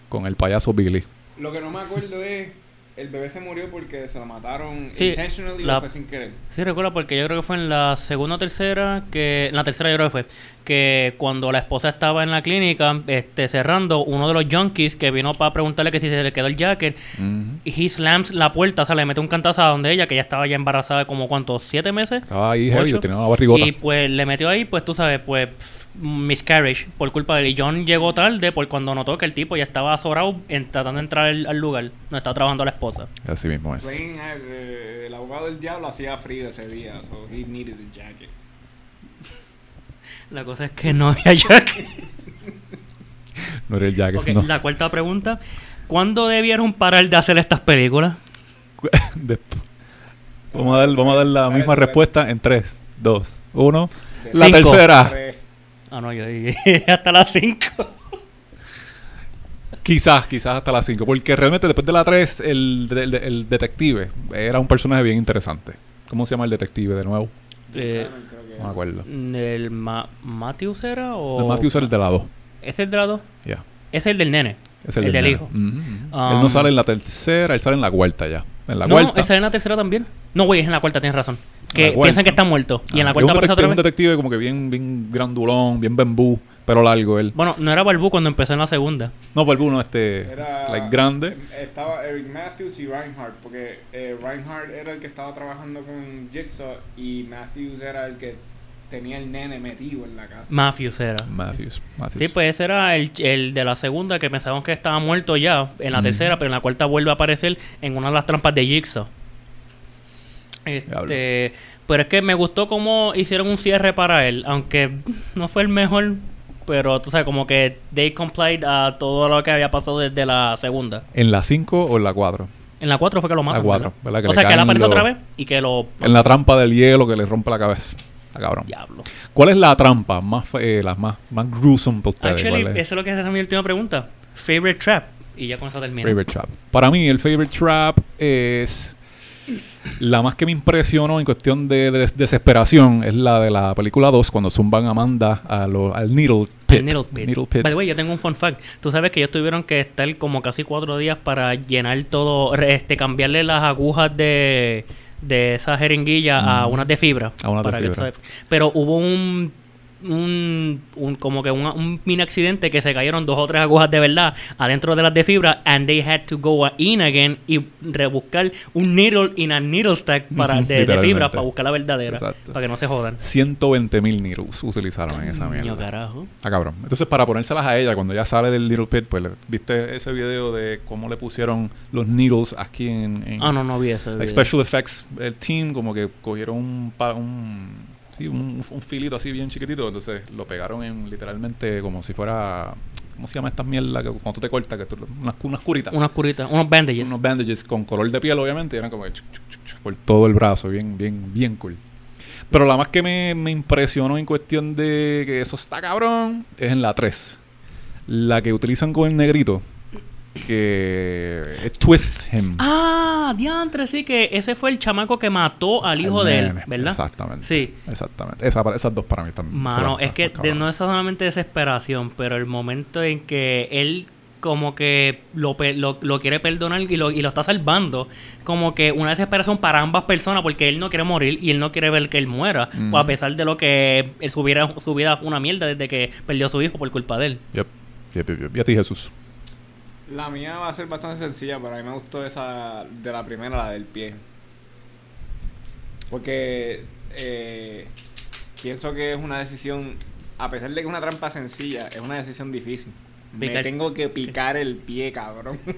con el payaso Billy. Lo que no me acuerdo es, el bebé se murió porque se lo mataron Sí, intentionally la- o fue sin querer. Sí, recuerdo porque yo creo que fue en la segunda o tercera, que en la tercera yo creo que fue, que cuando la esposa estaba en la clínica este, cerrando, uno de los junkies que vino para preguntarle que si se le quedó el jacket, y he slams la puerta, o sea, le mete un cantazo a donde ella, que ya estaba ya embarazada de como cuántos, siete meses. Estaba ahí heavy, tenía una barrigota. Y pues le metió ahí, pues tú sabes, pues pff, miscarriage por culpa de él. Y John llegó tarde por cuando notó que el tipo ya estaba azorado en, tratando de entrar al, al lugar donde estaba trabajando la esposa. Así mismo es. Eh, el abogado del diablo hacía frío ese día, so he needed the jacket. La cosa es que no había jacket. (laughs) No era el Jack, Ok, no. La cuarta pregunta. ¿Cuándo debieron parar de hacer estas películas? (laughs) Vamos, a dar, vamos a dar la misma respuesta en 3, 2, 1. La tercera. Ah, no, yo dije (laughs) hasta las 5. Quizás, quizás hasta las 5. Porque realmente después de la 3, el, el- el detective era un personaje bien interesante. ¿Cómo se llama el detective de nuevo? Eh, No me acuerdo. ¿El Ma Matthews era o...? El Matthews era el de la 2. ¿Es el de la dos? Ya. Es el del nene. Es el, El del hijo. Ujú, ujú. él Um, no sale en la tercera, él sale en la cuarta ya. En la no, cuarta. esa es en la tercera también. No, güey, es en la cuarta, tienes razón. Que piensan que está muerto. Y en Ah, la es cuarta un aparece otra un vez. detective como que bien, bien grandulón, bien bambú, pero largo él. Bueno, no era Balbu cuando empezó en la segunda. No, por uno, este, Era, like grande. Estaba Eric Matthews y Reinhardt, porque eh, Reinhardt era el que estaba trabajando con Jigsaw y Matthews era el que tenía el nene metido en la casa. Matthews era. Matthews. Matthews. Sí, pues ese era el, el de la segunda que pensábamos que estaba muerto ya en la tercera, pero en la cuarta vuelve a aparecer en una de las trampas de Jigsaw. Este, pero es que me gustó cómo hicieron un cierre para él, aunque no fue el mejor, pero tú sabes, como que they complied a todo lo que había pasado desde la segunda. ¿En la 5 o en la 4? En la 4 fue que lo matan. cuatro, ¿verdad? Que o sea, que él aparece los- otra vez y que lo... En la trampa del hielo que le rompe la cabeza. Está cabrón. Diablo. ¿Cuál es la trampa más, eh, la más, más gruesome para ustedes? Actually, ¿Cuál esa es? es lo que es mi última pregunta. Favorite trap. Y ya con eso termino. Favorite trap. Para mí, el favorite trap es la más que me impresionó en cuestión de, de desesperación. Es la de la película 2, cuando zumban a Amanda a lo- al Needle Pit. El Needle Pit. Needle Pit. By the way, yo tengo un fun fact. Tú sabes que ellos tuvieron que estar como casi cuatro días para llenar todo, este, cambiarle las agujas de, de esa jeringuilla a Mm. unas de fibra. A unas de fibra. Pero hubo un un, un- como que un, un mini accidente que se cayeron dos o tres agujas de verdad adentro de las de fibra and they had to go in again y rebuscar un needle in a needle stack para, (laughs) de, fibra para buscar la verdadera Exacto. para que no se jodan 120 mil needles utilizaron en esa mierda. carajo Ah, cabrón. Entonces, para ponérselas a ella, cuando ella sale del Little Pit, pues, ¿viste ese video de cómo le pusieron los needles aquí en... en ah no no vi like, Special Effects, el team, como que cogieron un un, un filito así bien chiquitito, entonces lo pegaron en literalmente como si fuera... ¿Cómo se llama estas mierdas? Que cuando tú te cortas, que tú, unas, unas curitas. unas curitas unos bandages unos bandages con color de piel, obviamente, y eran como que chuc, chuc, chuc, chuc, por todo el brazo, bien, bien, bien cool. Pero la más que me, me impresionó en cuestión de que eso está cabrón es en la 3. La que utilizan con el negrito, que es Twist Him. ah diantre sí que ese fue el chamaco que mató al hijo El de él. ¿verdad? Exactamente. sí Exactamente. Esa- esas dos para mí también. Mano, es que de- no es solamente desesperación, pero el momento en que él como que lo, lo, lo quiere perdonar y lo, y lo está salvando, como que una desesperación para ambas personas, porque él no quiere morir y él no quiere ver que él muera, Ujú. a pesar de lo que él, su, vida, su vida una mierda desde que perdió a su hijo por culpa de él. Yep. Yep, yep, yep. Y a ti, Jesús. La mía va a ser bastante sencilla, pero a mí me gustó esa de la primera, la del pie. Porque eh, pienso que es una decisión, a pesar de que es una trampa sencilla, es una decisión difícil. Me tengo que picar el pie, cabrón. (laughs)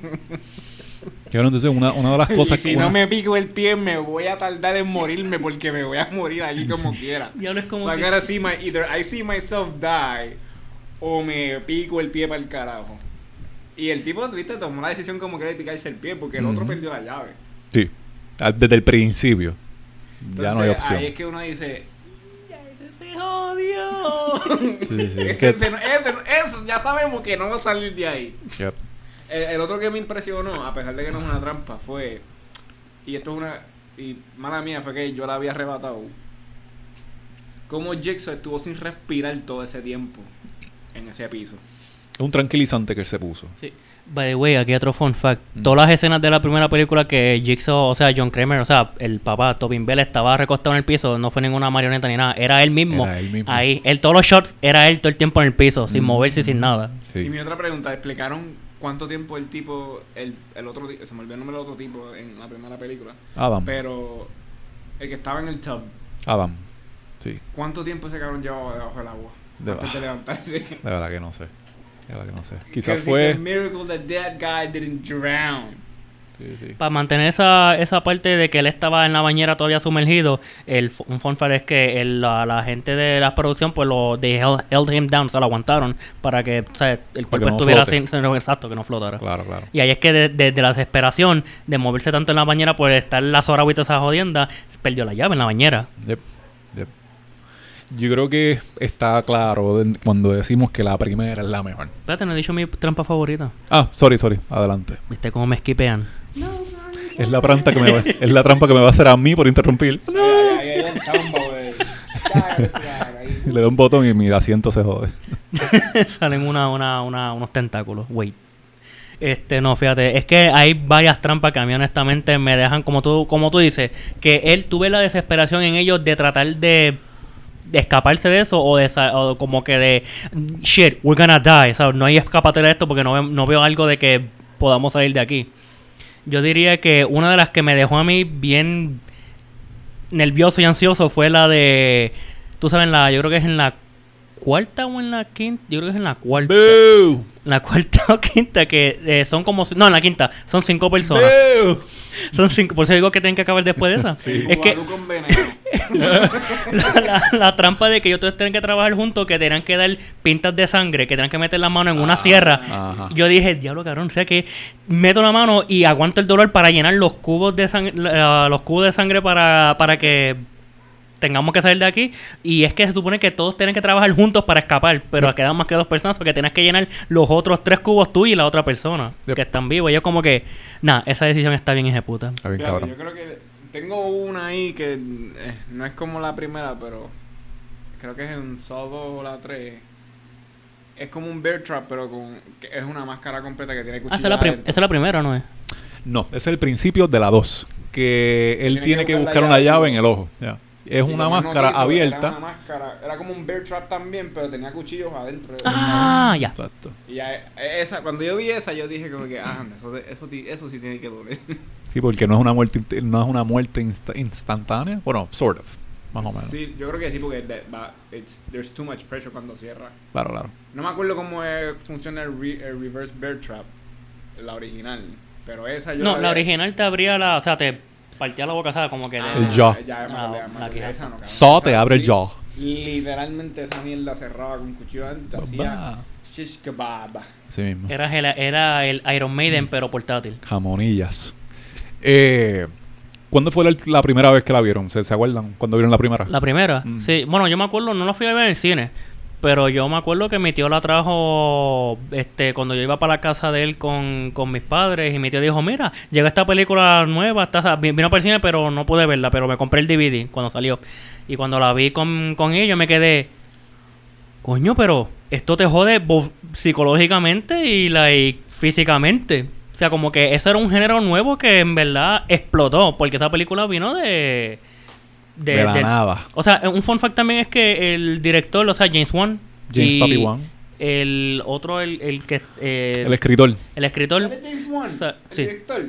Cabrón, entonces una, una de las cosas y si que... no una- me pico el pie, me voy a tardar en morirme porque me voy a morir allí como quiera. (laughs) Diablo, es como so I que- see my, either I see myself die o me pico el pie para el carajo. Y el tipo, viste, tomó la decisión como que de picarse el pie porque el otro perdió la llave. Sí. Ah, Desde el principio. ya no hay opción. Ahí es que uno dice, "Ya, ese se jodió. (laughs) Sí, sí, es Ese- ya sabemos que no va a salir de ahí. Yep. El, el otro que me impresionó, a pesar de que no es una trampa, fue. Y esto es una. Y mala mía, fue que yo la había arrebatado. Como Jigsaw estuvo sin respirar todo ese tiempo en ese piso. Es un tranquilizante que él se puso. Sí. By the way, aquí otro fun fact. Mm. Todas las escenas de la primera película que Jigsaw, o sea, John Kramer, o sea, el papá Tobin Bell estaba recostado en el piso, no fue ninguna marioneta ni nada, era él mismo. Era él mismo. Ahí, él, todos los shots era él todo el tiempo en el piso, sin Mm. moverse y sin nada. Sí. Y mi otra pregunta, ¿explicaron cuánto tiempo el tipo. El, el otro Se me olvidó el nombre del otro tipo en la primera película. Adam. Pero. El que estaba en el tub. Adam. Sí. ¿Cuánto tiempo ese cabrón llevaba debajo del agua? De- antes de levantarse. De verdad que no sé. Verdad que no sé. Quizás fue. a miracle that that guy didn't drown. Sí, sí. Para mantener esa, esa parte de que él estaba en la bañera todavía sumergido, el, un fun fact es que el- la, la gente de la producción, pues lo they held, held him down, o sea, lo aguantaron para que o sea, el cuerpo no estuviera sin, sin- exacto, que no flotara. Claro, claro. Y ahí es que de- desde la desesperación de moverse tanto en la bañera por estar las horas y toda esa jodienda, perdió la llave en la bañera. Yep. Yo creo que está claro cuando decimos que la primera es la mejor. Espérate, no he dicho mi trampa favorita. Ah, sorry, sorry. Adelante. ¿Viste cómo me esquipean? Es la trampa que me va, es la trampa que me va a hacer a mí por interrumpir. Ahí, ahí hay un soundboard. Claro, claro, ahí. Le doy un botón y mi asiento se jode. (laughs) Salen una, una, una- unos tentáculos. Wait. Este, no, fíjate, es que hay varias trampas que a mí honestamente me dejan, como tú, como tú dices, que él tuve la desesperación en ellos de tratar de, de escaparse de eso o de o como que de shit, we're gonna die, ¿sabes? No hay escapatoria de esto porque no, veo- no veo algo de que podamos salir de aquí. Yo diría que una de las que me dejó a mí bien nervioso y ansioso fue la de, tú sabes, en la, yo creo que es en la cuarta o en la quinta, yo creo que es en la cuarta. ¡Boo! En la cuarta (laughs) o quinta, que eh, son como. No, en la quinta, son cinco personas. ¡Boo! Son cinco. Por eso digo que tienen que acabar después de esa. (laughs) Es que Guadú con veneno. (laughs) la, la- la trampa de que ellos todos tienen que trabajar juntos, que tenían que dar pintas de sangre, que tenían que meter la mano en una sierra. Ajá. Yo dije, diablo, cabrón, o sea que meto la mano y aguanto el dolor para llenar los cubos de sangre, los cubos de sangre para, para que tengamos que salir de aquí. Y es que se supone que todos tienen que trabajar juntos para escapar, pero Yep. quedan más que dos personas porque tienes que llenar los otros tres cubos tú y la otra persona Yep. que están vivos. Y yo como que, nada, esa decisión está bien ejecuta. Está bien, cabrón. yo creo que tengo una ahí que eh, no es como la primera, pero creo que es en Saw 2 o la 3. Es como un bear trap, pero con que es una máscara completa que tiene Ah, cuchillas esa es, la prim- esa es la primera, ¿no es? No, ese es el principio de la 2. Que él Tiene tiene que que buscar una llave. llave en el ojo. Ya. Es una máscara notizo, abierta. Era una máscara, era como un bear trap también, pero tenía cuchillos adentro. Ah, ya. Exacto. Y ya, eh, esa, cuando yo vi esa, yo dije como que, ah, anda, eso, de- eso, eso sí tiene que doler. (laughs) Sí, porque no es una muerte, no es una muerte insta- instantánea. Bueno, sort of, más o menos. Sí, yo creo que sí, porque de- va- it's- there's too much pressure cuando cierra. Claro, claro. No me acuerdo cómo eh, funciona el, re- el reverse bear trap, la original. Pero esa yo No, la vi- original te abría la. O sea, te partía la boca, ¿sabes? Como que. Ah, El jaw. Ya, la esa no, te abre el jaw. Literalmente esa mierda cerraba con cuchillo. Ba. Hacía shish kebab. Sí mismo. Era el, era el Iron Maiden, pero portátil. Jamonillas. Eh, ¿Cuándo fue la, la primera vez que la vieron? ¿Se, se acuerdan? ¿Cuándo vieron la primera? La primera, Mm. sí. Bueno, yo me acuerdo, no la fui a ver en el cine. Pero yo me acuerdo que mi tío la trajo este, cuando yo iba para la casa de él con, con mis padres. Y mi tío dijo: Mira, llega esta película nueva. Está, vi- vino para el cine, pero no pude verla. Pero me compré el DVD cuando salió. Y cuando la vi con, con ellos, me quedé: Coño, pero esto te jode psicológicamente y, like, físicamente. O sea, como que eso era un género nuevo que en verdad explotó. Porque esa película vino de. De la del- nada. o sea, un fun fact también es que el director, o sea, James Wan. James y Papi Wan. El otro, el, el que. eh, El escritor. el escritor. ¿Él es James Wan? Sa- ¿El sí. director?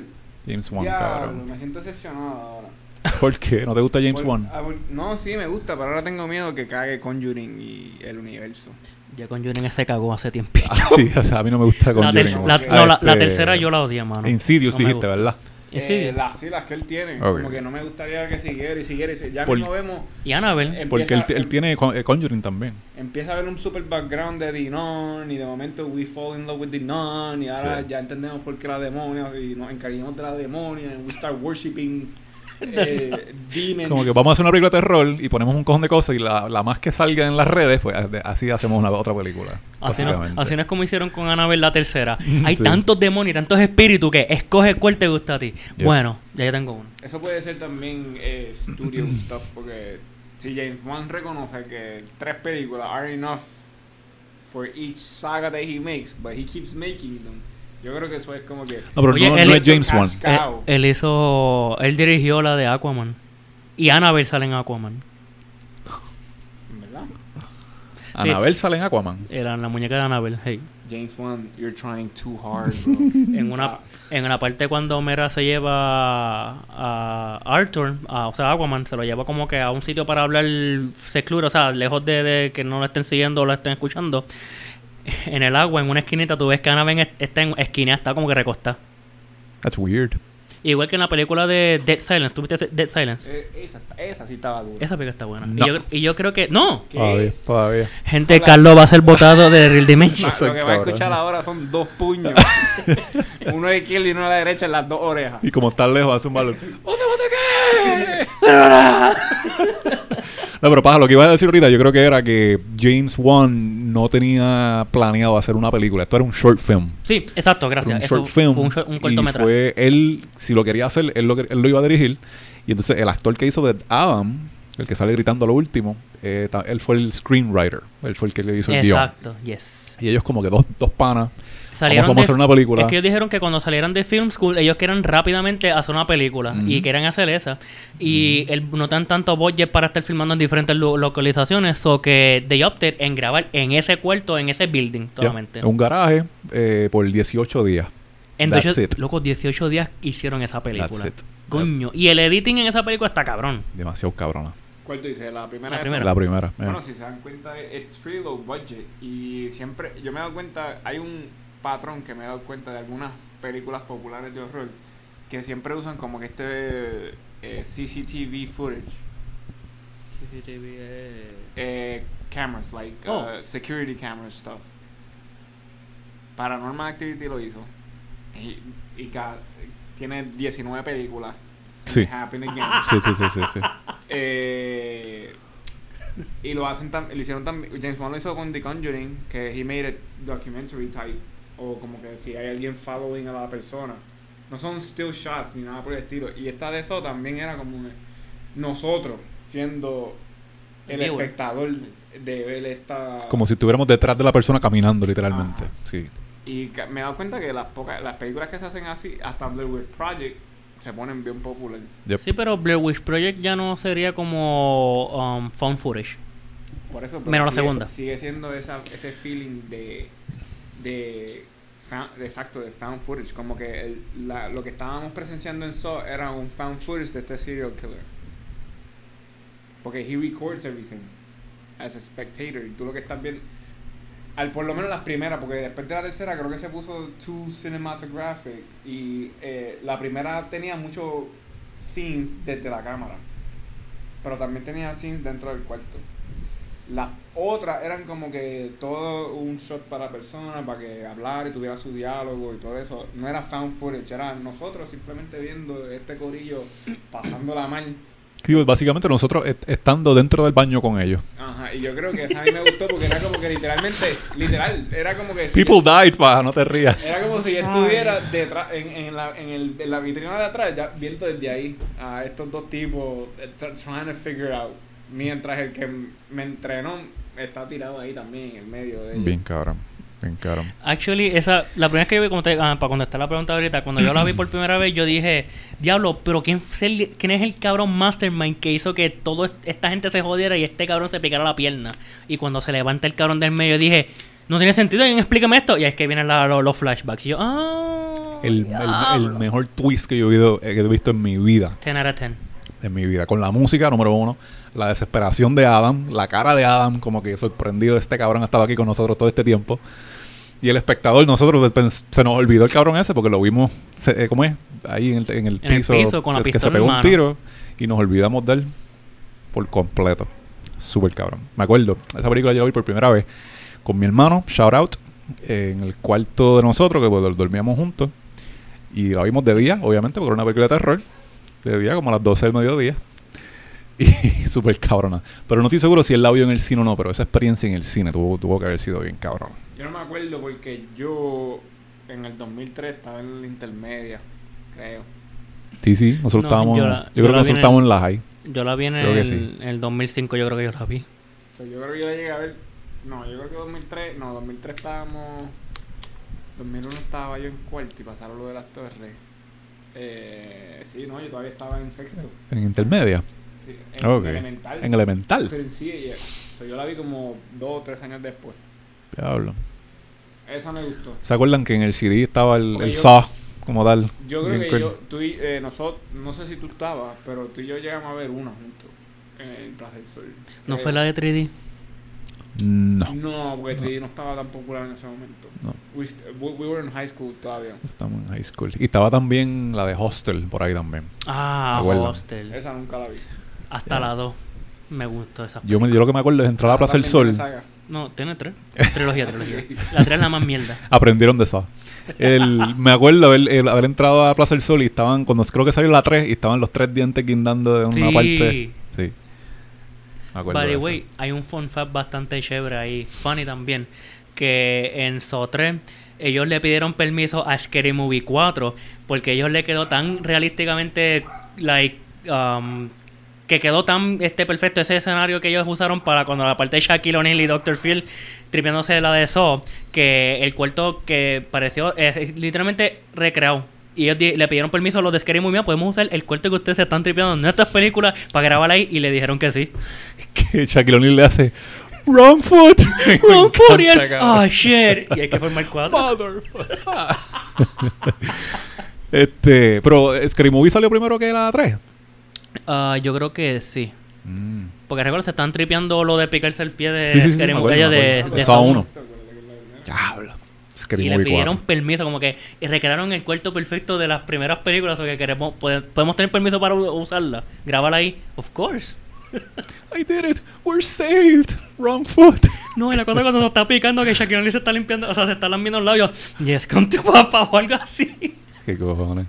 James Wan, Diablo, cabrón. me siento decepcionado ahora. (laughs) ¿Por qué? ¿No te gusta James Por- Wan? ah, por- no, sí, me gusta, pero ahora tengo miedo que cague Conjuring y el universo. Ya con Conjuring se cagó hace tiempito. Ah, sí, o sea, a mí no me gusta la, Conjuring. ter- la- no, la, la Este, tercera yo la odié, mano. Insidious No dijiste. ¿verdad? Eh, la- sí, las que él tiene. Ok. Como que no me gustaría que siguiera y siguiera. Y se- ya Por- mismo vemos. Y Annabelle. Porque él, Empieza- él tiene Con- eh, Conjuring también. Empieza a ver un super background de The Nun y de momento we fall in love with The Nun y ahora Sí. ya entendemos por qué la demonia y nos encariñamos de la demonia y we start worshipping eh, demons. Como que vamos a hacer una película de terror y ponemos un cojón de cosas y la, la más que salga en las redes, pues así hacemos una otra película. Así no, básicamente. así no es como hicieron con Annabelle la tercera. (laughs) Hay Sí. tantos demonios y tantos espíritus que escoge cuál te gusta a ti. Bueno, ya yo tengo uno. Eso puede ser también eh, studio (clears throat) stuff porque si James Wan reconoce que tres películas are enough for each saga that he makes, but he keeps making them. Yo creo que eso es como que No, pero Oye, no, él- no es James Wan. Él, hizo. Él dirigió la de Aquaman. Y Annabelle sale en Aquaman. ¿verdad? Sí. Anabel sale en Aquaman. Era la muñeca de Annabelle. Hey. James Wan, you're trying too hard, (laughs) bro. En una, en una parte cuando Mera se lleva a Arthur, a- o sea, Aquaman, se lo lleva como que a un sitio para hablar secluro, o sea, lejos de, de que no lo estén siguiendo o lo estén escuchando. En el agua, en una esquinita, tú ves que Annabelle est- está en esquina, está como que recostada. That's weird. Igual que en la película de Dead Silence. ¿Tú viste Dead Silence? Eh, esa, esa sí estaba dura. Esa película está buena. No. Y, yo, y yo creo que... ¡No! ¿Qué? Todavía, todavía. Gente, Carlos va a ser votado de Real Dimension. Lo que va a escuchar ahora son dos puños. (laughs) uno de izquierda y uno de la derecha en las dos orejas. Y como está lejos, hace un balón. (laughs) (laughs) No, pero paja, lo que iba a decir ahorita, yo creo que era que James Wan no tenía planeado hacer una película. Esto era un short film. Sí, exacto, Era gracias. un Eso short film. fue un, short- un y cortometraje. fue él, si lo quería hacer, él lo, él lo iba a dirigir. Y entonces el actor que hizo de Adam, el que sale gritando a lo último, eh, él fue el screenwriter. Él fue el que le hizo el guion. Exacto, yes. Y ellos como que dos, dos panas. Salieron vamos a de- hacer una película. Es que ellos dijeron que cuando salieran de Film School, ellos querían rápidamente hacer una película. Y querían hacer esa. Y el- no tan tanto budget para estar filmando en diferentes lo- localizaciones. O que they opted en grabar en ese cuarto, en ese building, solamente. Un garaje eh, por 18 días. En That's 18 it. Locos, 18 días hicieron esa película. That's it. Coño. Y el editing en esa película está cabrón. Demasiado cabrona. ¿Cuál tú dices? La primera. La esa? primera. La primera. eh. Bueno, si se dan cuenta, it's pretty low budget. Y siempre, yo me he dado cuenta, hay un patrón que me he dado cuenta de algunas películas populares de horror que siempre usan como que este eh, CCTV footage. Eh, cameras, like Oh. uh, security camera stuff. Paranormal Activity lo hizo. Y, y ca- tiene 19 películas. Sí. It happened again. (laughs) Sí, sí, sí, sí, sí. Eh, y lo hacen tam- lo hicieron también James Wan lo hizo con The Conjuring que he made it documentary type o como que si hay alguien following a la persona no son still shots ni nada por el estilo y esta de eso también era como nosotros siendo el espectador de ver esta Como si estuviéramos detrás de la persona caminando, literalmente. Ajá. Sí. y me he dado cuenta que las pocas las películas que se hacen así hasta Blair Witch Project se ponen bien popular. Yep. Sí, pero Blair Witch Project ya no sería como um, found footage. Por eso, pero Menos la segunda. Sigue siendo esa, ese feeling de, de, fa- de exacto, de found footage. Como que el- la- lo que estábamos presenciando en Saw era un found footage de este serial killer. Porque he records everything as a spectator. Y tú lo que estás viendo, al por lo menos las primeras, porque después de la tercera creo que se puso too cinematographic. Y eh, la primera tenía muchos scenes desde la cámara. Pero también tenía scenes dentro del cuarto. Las otras eran como que todo un shot para la persona, para que hablara y tuviera su diálogo y todo eso. No era found footage, era nosotros simplemente viendo este corillo pasándola mal. Sí, pues, básicamente nosotros est- estando dentro del baño con ellos. Ajá, y yo creo que esa a mí me gustó porque era como que literalmente, literal, era como que... si People yo- died, pa, no te rías. Era como si yo estuviera detrás, en, en, la, en, el, en la vitrina de atrás, ya viendo desde ahí a estos dos tipos eh, tr- trying to figure out. Mientras el que me entrenó está tirado ahí también en el medio de ellos. Bien cabrón, bien cabrón. Actually, esa, la primera vez que yo vi, como te- ah, para contestar la pregunta ahorita, cuando yo la vi por primera vez, yo dije, diablo, pero ¿quién, el- quién es el cabrón mastermind que hizo que toda esta gente se jodiera y este cabrón se picara la pierna? Y cuando se levanta el cabrón del medio, dije, no tiene sentido, ¿alguien explícame esto? Y es que vienen la- lo- los flashbacks. Y yo, ah, El, el- el diablo". mejor twist que yo he, visto- que he visto en mi vida. 10 out of 10. En mi vida. Con la música, número uno. La desesperación de Adam. La cara de Adam, como que sorprendido. Este cabrón ha estado aquí con nosotros todo este tiempo. Y el espectador, nosotros pens- se nos olvidó el cabrón ese porque lo vimos, se- eh, ¿cómo es? Ahí en el, en el En el piso. piso, con la es que se pegó un tiro y nos olvidamos de él por completo. Súper cabrón. Me acuerdo, esa película yo la vi por primera vez con mi hermano, shout out, en el cuarto de nosotros, que pues, dormíamos juntos. Y la vimos de día, obviamente, porque era una película de terror. De día, como a las 12 del mediodía. (laughs) Y súper cabrona. Pero no estoy seguro si él la vio en el cine o no, pero esa experiencia en el cine tuvo, tuvo que haber sido bien cabrón. Yo no me acuerdo porque yo en el 2003 estaba en la intermedia, creo. Sí, sí, nosotros No, estábamos. yo Yo, la- yo creo que nosotros estábamos en la high. Yo la vi en el, sí. en el 2005, yo creo que yo la vi. O sea, yo creo que yo la llegué a ver. No, yo creo que 2003. No, 2003 estábamos. 2001 estaba yo en cuarto y pasaron lo de las torres. Eh, sí, no, yo todavía estaba en sexto. En intermedia. Sí, en Ok. elemental. En elemental. Pero en sí, ella- o sea, yo la vi como dos o tres años después. Diablo. Esa me gustó. ¿Se acuerdan que en el CD estaba el, el yo- Saw como tal? Yo creo Bien que cool. yo, tú y eh, nosotros, no sé si tú estabas, pero tú y yo llegamos a ver una juntos en el Plaza del Sol. ¿No fue la de 3D? No. No, porque 3D no estaba tan popular en ese momento. No. We, we, we were in high school todavía. Estamos en high school. Y estaba también la de Hostel por ahí también. Ah. Hostel. Esa nunca la vi. Hasta Ya. la 2. Me gustó esa. Yo, me, yo lo que me acuerdo es entrar a la Plaza del Sol. tiene saga. No, tiene tres. (laughs) Trilogía, trilogía. La 3 es la más mierda. Aprendieron de Saw. El, me acuerdo haber, el- haber entrado a Plaza del Sol y estaban, cuando creo que salió la 3, y estaban los tres dientes guindando de una Sí. parte. By the way, hay un fun fact bastante chévere ahí, funny también, que en So 3 ellos le pidieron permiso a Scary Movie 4 porque ellos le quedó tan realísticamente like um, que quedó tan este perfecto ese escenario que ellos usaron para cuando la parte de Shaquille O'Neal y Dr. Phil tripiándose la de Saw que el cuarto que pareció eh, literalmente recreado y ellos le pidieron permiso a los de Scary Movie, "Mira, podemos usar el cuarto que ustedes se están tripeando en nuestras películas para grabar ahí y le dijeron que sí. (laughs) Que Shaquille O'Neal le hace Wrong foot. (laughs) Me Ron Food y él, oh shit. Y hay que formar cuatro. Motherfucker. (laughs) este, pero Scary Movie salió primero que la 3. Ah, yo creo que sí. Mm. Porque recuerdo, se están tripeando lo de picarse el pie de Sí, sí, sí, Scary Movie, de, de uno. uno. Diablo. Y le pidieron 4. permiso, como que y recrearon el cuarto perfecto de las primeras películas, o que queremos, pode- podemos tener permiso para usarla. Grabarla ahí, of course. (laughs) I did it. We're saved. Wrong foot. (laughs) No, y la cosa cuando se está picando, que Shaquille O'Neal se está limpiando, o sea, se está lambiendo los labios. Yes, con tu papá o algo así. Qué cojones.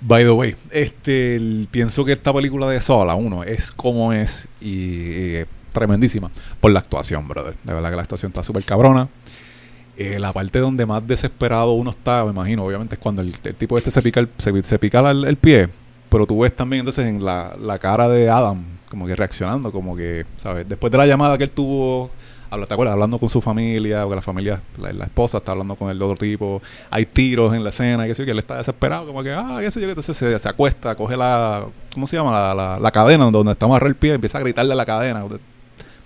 By the way, este, el- pienso que esta película de Saw, la 1, es como es y, y es tremendísima por la actuación, brother. De verdad que la actuación está súper cabrona. Eh, la parte donde más desesperado uno está, me imagino, obviamente, es cuando el, el tipo este se pica el, se, pica el, pie. Pero tú ves también entonces en la, la cara de Adam, como que reaccionando, como que, ¿sabes? Después de la llamada que él tuvo ¿te acuerdas? Hablando con su familia, porque la familia, la, esposa está hablando con el otro tipo, hay tiros en la escena, qué sé yo, que él está desesperado, como que, ah, qué sé yo, entonces se, se acuesta, coge la, ¿cómo se llama? La, la, la cadena donde está amarrado el pie, empieza a gritarle a la cadena,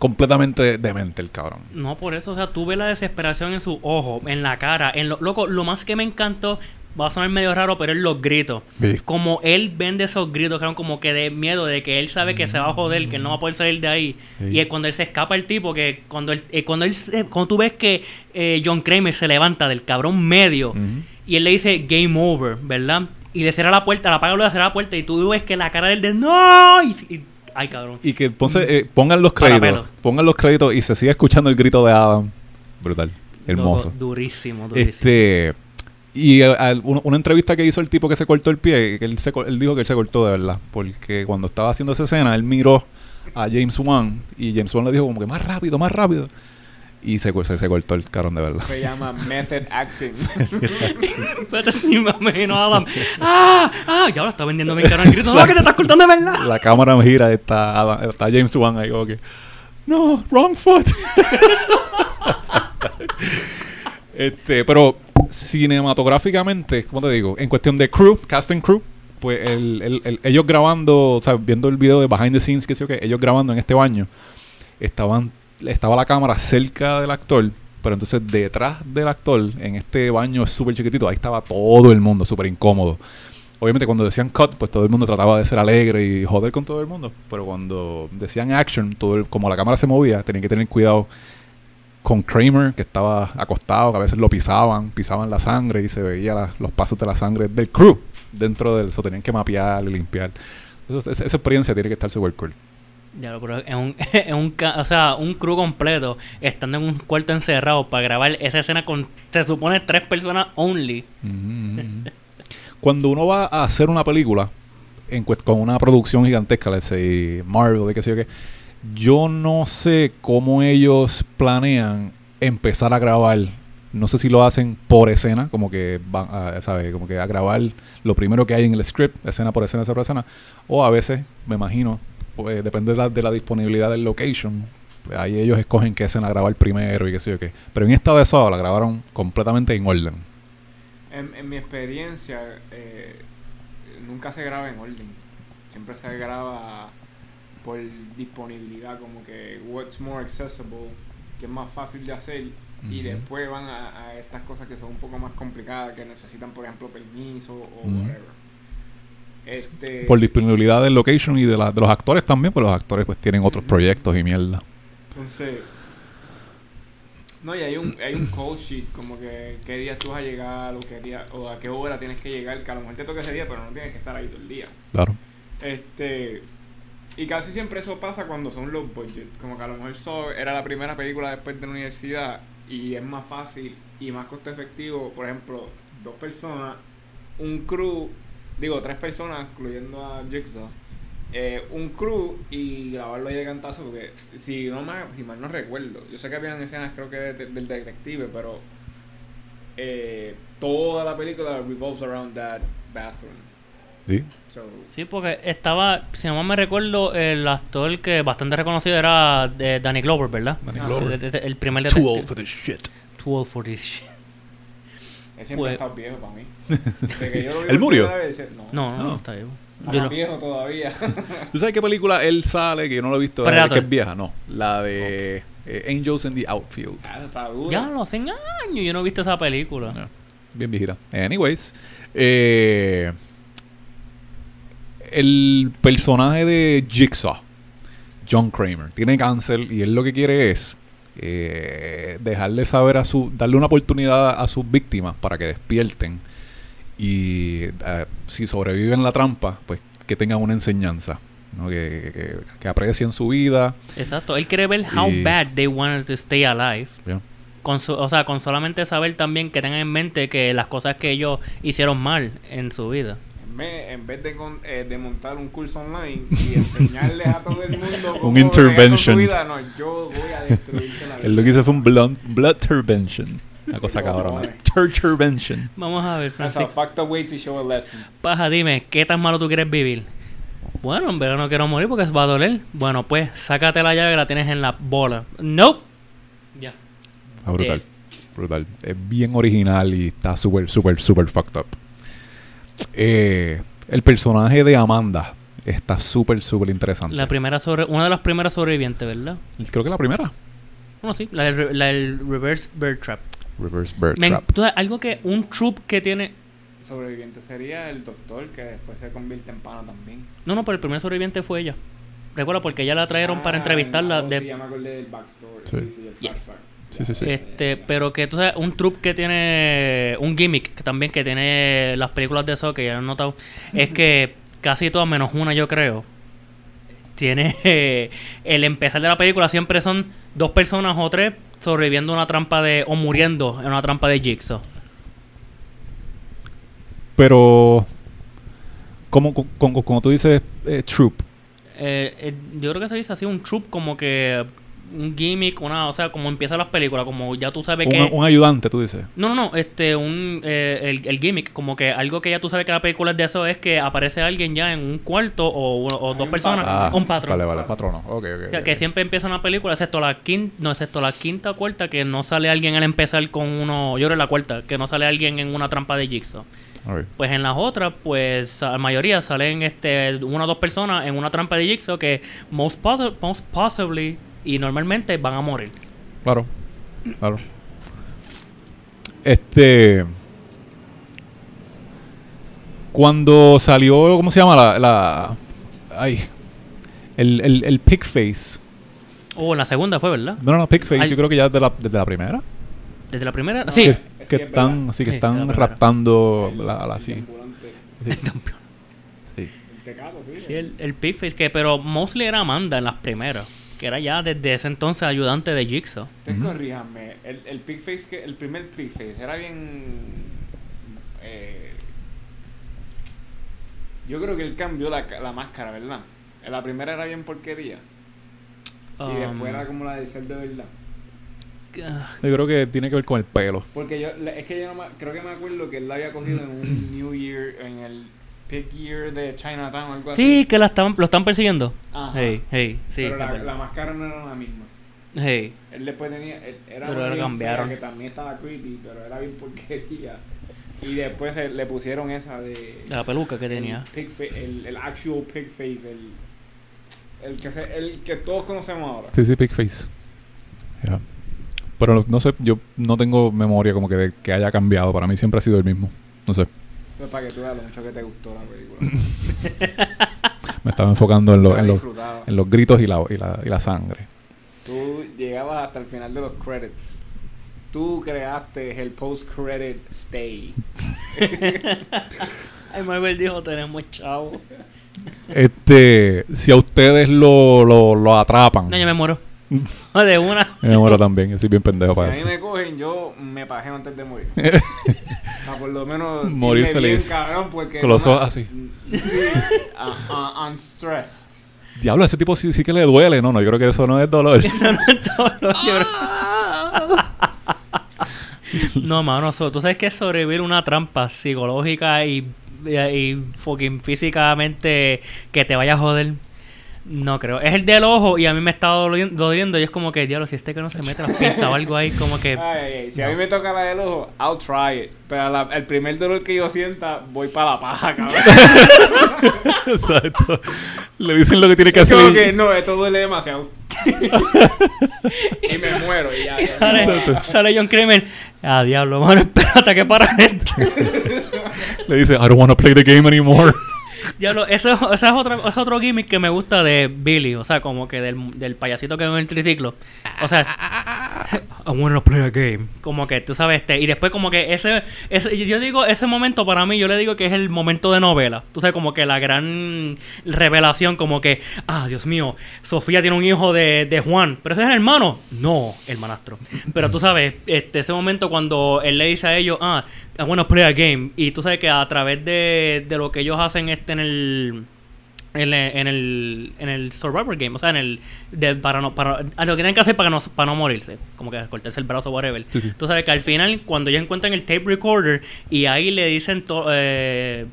completamente demente el cabrón. No, por eso, o sea, tú ves la desesperación en su ojo, en la cara, en lo, loco, lo más que me encantó, va a sonar medio raro, pero es los gritos. Sí. Como él vende esos gritos, que eran como que de miedo, de que él sabe que se va a joder, que él no va a poder salir de ahí. Sí. Y es cuando él se escapa el tipo, que cuando él, eh, cuando él cuando tú ves que eh, John Kramer se levanta del cabrón medio y él le dice game over, ¿verdad? Y le cierra la puerta, la apaga le cierra la puerta y tú ves que la cara del de no y, y- ay cabrón. Y que ponse- eh, pongan los créditos, pongan los créditos y se sigue escuchando el grito de Adam. Brutal, hermoso. Du- durísimo, durísimo. Este y eh, una entrevista que hizo el tipo que se cortó el pie, que él, se, él dijo que él se cortó de verdad, porque cuando estaba haciendo esa escena, él miró a James Wan y James Wan le dijo como que más rápido, más rápido. Y se, se, se cortó el carón de verdad. Se llama method acting. (laughs) Espérate, sí, me imagino Adam. ¡Ah! ¡Ah! Y ahora está vendiendo el grito. ¡No, que te estás cortando de verdad! La cámara gira, está, Adam- está James Wan ahí como que, no, wrong foot. (laughs) este, pero cinematográficamente, ¿cómo te digo? En cuestión de crew, cast and crew, pues el- el- el- ellos grabando, o sea, viendo el video de behind the scenes, que sé yo qué, ellos grabando en este baño, estaban, estaba la cámara cerca del actor, pero entonces detrás del actor, en este baño súper chiquitito, ahí estaba todo el mundo, súper incómodo. Obviamente cuando decían cut, pues todo el mundo trataba de ser alegre y joder con todo el mundo. Pero cuando decían action, todo el- como la cámara se movía, tenían que tener cuidado con Kramer, que estaba acostado, que a veces lo pisaban, pisaban la sangre y se veía los pasos de la sangre del crew dentro del eso. Tenían que mapear y limpiar. Eso- esa, experiencia tiene que estar super cool. Ya, pero es un, (laughs) es un, o sea, un crew completo estando en un cuarto encerrado para grabar esa escena con, se supone, tres personas only. Ujú. Cuando uno va a hacer una película en con una producción gigantesca, let's say Marvel, de qué sé yo qué, yo no sé cómo ellos planean empezar a grabar. No sé si lo hacen por escena, como que van a, ¿sabe? Como que a grabar lo primero que hay en el script, escena por escena, escena por escena. O a veces, me imagino, pues depende de la, de la disponibilidad del location. pues ahí ellos escogen qué escena grabar primero y qué sé yo qué. Pero en esta de esa la grabaron completamente en orden. En, en mi experiencia, eh, nunca se graba en orden. Siempre se graba por disponibilidad, como que what's more accessible, que es más fácil de hacer. Y después van a, a estas cosas que son un poco más complicadas, que necesitan, por ejemplo, permiso o whatever. Este, Por disponibilidad del location y de, la- de los actores también, pues los actores pues tienen otros proyectos y mierda. Entonces, no, y hay un, hay un call sheet, como que qué día tú vas a llegar o, qué día, o a qué hora tienes que llegar, que a lo mejor te toca ese día, pero no tienes que estar ahí todo el día. Claro. Este, y casi siempre eso pasa cuando son los budgets, como que a lo mejor Saw era la primera película después de la universidad y es más fácil y más costo efectivo, por ejemplo, dos personas, un crew, digo tres personas, incluyendo a Jigsaw, eh, un crew y grabarlo ahí de cantazo, porque si no mal, si mal no recuerdo, yo sé que habían escenas creo que de- de- del detective, pero eh, toda la película revolves around that bathroom. Sí. So, Sí, porque estaba, si no mal me recuerdo, el actor que bastante reconocido era de Danny Glover, ¿verdad? Danny Ah, Glover. El, el- el primer Too old for this shit. Too old for this shit. Él siempre Pues- ha estado viejo para mí. (laughs) Desde que yo lo vi ¿Él por murió? vez, no, No, no, No. no, está vivo. está Yo más no- viejo todavía. (laughs) (laughs) ¿Tú sabes qué película él sale que yo no lo he visto? Que es vieja, no. La de eh, Angels in the Outfield. Ah, está duro. Ya lo hacen años, yo no he visto esa película. Bien viejita. Anyways. eh, el personaje de Jigsaw, John Kramer, tiene cáncer y él lo que quiere es eh, dejarle saber a su, darle una oportunidad a sus víctimas para que despierten y eh, si sobreviven la trampa, pues que tengan una enseñanza, ¿no? que, que- que aprecien su vida. Exacto, él quiere ver how Y- bad they wanted to stay alive. Con su- o sea, con solamente saber también que tengan en mente que las cosas que ellos hicieron mal en su vida. En vez, en vez de, con- eh, de montar un curso online y enseñarles a todo el mundo (laughs) cómo Un intervention. vida, no, yo voy a destruirte la vida. Él lo que hizo fue un blood, blood intervention. Una cosa cabrona. Cojones. Torturvention. Vamos a ver, That's a Francisco. fucked up way to show a lesson. Paja, dime, ¿qué tan malo tú quieres vivir? Bueno, en verdad no quiero morir porque se va a doler. Bueno, pues sácate la llave que la tienes en la bola. Nope. Ya. Está brutal. Sí. Brutal. Es bien original y está súper, súper, súper fucked up. Eh, el personaje de Amanda está súper, súper interesante. La primera sobre, una de las primeras sobrevivientes, ¿verdad? Creo que la primera. Bueno, sí, la del, re- la del Reverse Bird Trap. Reverse Bird Trap. tú algo que un troop que tiene. Sobreviviente sería el doctor que después se convierte en pana también. No, no, pero el primer sobreviviente fue ella. Recuerda, porque ella la trajeron para Ah, entrevistarla. no, de, Sí, ya me acordé del backstory. Sí. Sí, sí, el Yes. Sí, sí, sí. Este, pero que tú sabes, un troop que tiene un gimmick que también que tiene las películas de eso que ya han notado, es que (laughs) casi todas menos una yo creo. Tiene eh, (laughs) el empezar de la película siempre son dos personas o tres sobreviviendo a una trampa de o muriendo en una trampa de Jigsaw. Pero, como, como, como tú dices, eh, Troop. Eh, eh, yo creo que se dice así un troop como que un gimmick, una, o sea, como empiezan las películas, como ya tú sabes Un, que un ayudante, tú dices. No, no, no, este, un, eh, el, el gimmick, como que algo que ya tú sabes que la película es de eso es que aparece alguien ya en un cuarto o, uno- o dos un personas, Ah, un patrón. Vale, vale, patrono. Ok, ok. O sea, ok. que siempre empieza una película, excepto la quinta, no, excepto la quinta o cuarta, que no sale alguien al empezar con uno, yo creo la cuarta, que no sale alguien en una trampa de Jigsaw. Pues en las otras, pues la mayoría salen este, una o dos personas en una trampa de Jigsaw que most, possi- most possibly y normalmente van a morir. Claro, claro. Este. Cuando salió, ¿cómo se llama? La. la ay. El, el, el pig face. O en la segunda fue, ¿verdad? No, no, no, pig face. Ay. Yo creo que ya desde la, desde la primera. Desde la primera. No, sí. Que, están, así que Sí, están la raptando El- la, la, el sí. Sí, (laughs) sí. El tecato, sí. Sí, el, el Pigface, que pero mostly era Amanda en las primeras. Que era ya desde ese entonces ayudante de Jigsaw. Ustedes Ujú. corríjanme. El, el pig face que, el primer pig face era bien. eh, yo creo que él cambió la, la máscara, ¿verdad? En la primera era bien porquería. y Um, después era como la del ser de verdad. ah, Yo creo que tiene que ver con el pelo. Porque yo, es que yo no me, creo que me acuerdo que él la había cogido en un (laughs) New Year, en el Pig Year de Chinatown o algo así. Sí, que la estaban, lo están persiguiendo. Ajá. Hey, hey, sí. Pero la, la máscara no era la misma. Hey. Él después tenía. él- Era Pero bien cambiaron. fea que también estaba creepy, pero era bien porquería. Y después se- le pusieron esa de. La peluca que el tenía. pig fa- el, el actual pig face, el. El que, se- el que todos conocemos ahora. Sí, sí, pig face. Pero no sé, yo no tengo memoria como que de que haya cambiado. Para mí siempre ha sido el mismo. No sé. Pues para que tú veas lo mucho que te gustó la película. (laughs) Me estaba enfocando en, lo- en, los, en los gritos y la, y, la, y la sangre. Tú llegabas hasta el final de los credits. Tú creaste el post-credit stay. (laughs) Ay, Marvel dijo, tenemos chavo. Este, si a ustedes lo, lo, lo atrapan. No, yo me muero. (laughs) De una. Me muero también, yo soy bien pendejo Si para a mí me cogen, yo me pajeo antes de morir. Para (laughs) por lo menos Morir bien, feliz. cabrón, porque Con los ojos así. Diablo, ese tipo sí, sí que le duele. No, no, yo creo que eso no es dolor. (laughs) No, no, yo creo- No, mano, so- tú sabes que es sobrevivir una trampa psicológica y, y, y fucking físicamente que te vaya a joder. No creo. Es el del ojo y a mí me está doli- doliendo y es como que, diablo, si este que no se mete las pinzas o algo ahí, como que... (laughs) Ay, ay, ay. Si a mí me toca la del ojo, I'll try it. Pero la- el primer dolor que yo sienta, voy para la paja, cabrón. (laughs) Exacto. Le dicen lo que tiene que Es hacer. como y- que no, esto duele demasiado. (laughs) y me muero y ya. sale John Kramer. Ah, diablo, mano, espérate que para esto. Le dice, I don't want to play the game anymore. Diablo, eso, (laughs) eso es, otra, eso es otro gimmick que me gusta de Billy, o sea, como que del, del payasito que va en el triciclo. O sea, (laughs) I wanna play a game. Como que tú sabes, este, y después como que ese, ese, yo digo, ese momento para mí, yo le digo que es el momento de novela. Tú sabes, como que la gran revelación, como que, ah, Dios mío, Sofía tiene un hijo de, de Juan, pero ese es el hermano. No, el manastro. Pero tú sabes, este, ese momento cuando él le dice a ellos, ah, I wanna play a game. Y tú sabes que a través de, de lo que ellos hacen este en el en, el- en el en el Survivor Game, o sea, en el de, para no para a lo que tienen que hacer para no para no morirse, como que cortarse el brazo whatever. Sí, sí. Tú sabes que al final cuando ellos encuentran el tape recorder y ahí le dicen to- eh,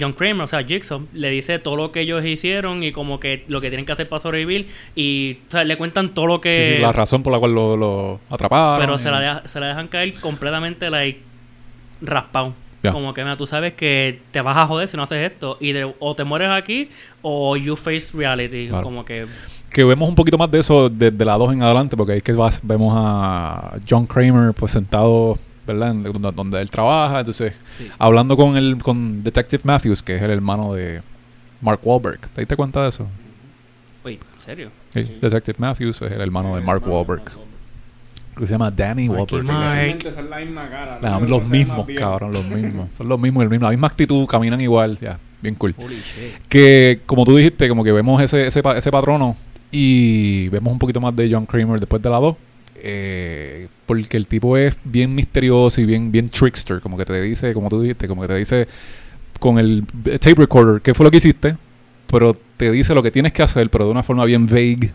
John Kramer, o sea, Jigsaw, le dice todo lo que ellos hicieron y como que lo que tienen que hacer para sobrevivir y o sea, le cuentan todo lo que sí, la razón por la cual lo, lo atraparon. pero y- se la, deja- se la dejan caer completamente like raspado. Como que mira, tú sabes que te vas a joder si no haces esto. Y de- o te mueres aquí o you face reality. Claro. Como que Que vemos un poquito más de eso desde la 2 en adelante, porque ahí es que vas- vemos a John Kramer pues sentado, ¿verdad? En- donde, donde él trabaja, entonces Sí. hablando con el con Detective Matthews, que es el hermano de Mark Wahlberg. ¿Te diste cuenta de eso? Uy, ¿en serio? Sí, Sí. Detective Matthews es el hermano de Mark Wahlberg. Que se llama Danny Wahlberg. Son la misma cara. Los mismos, cabrón, los (laughs) mismos. Son los mismos, el mismo, la misma actitud, caminan igual, ya, bien cool. Que, como tú dijiste, como que vemos ese, ese, ese patrono y vemos un poquito más de John Kramer después de la 2. eh, porque el tipo es bien misterioso y bien, bien trickster. Como que te dice, como tú dijiste, como que te dice con el tape recorder qué fue lo que hiciste, pero te dice lo que tienes que hacer, pero de una forma bien vague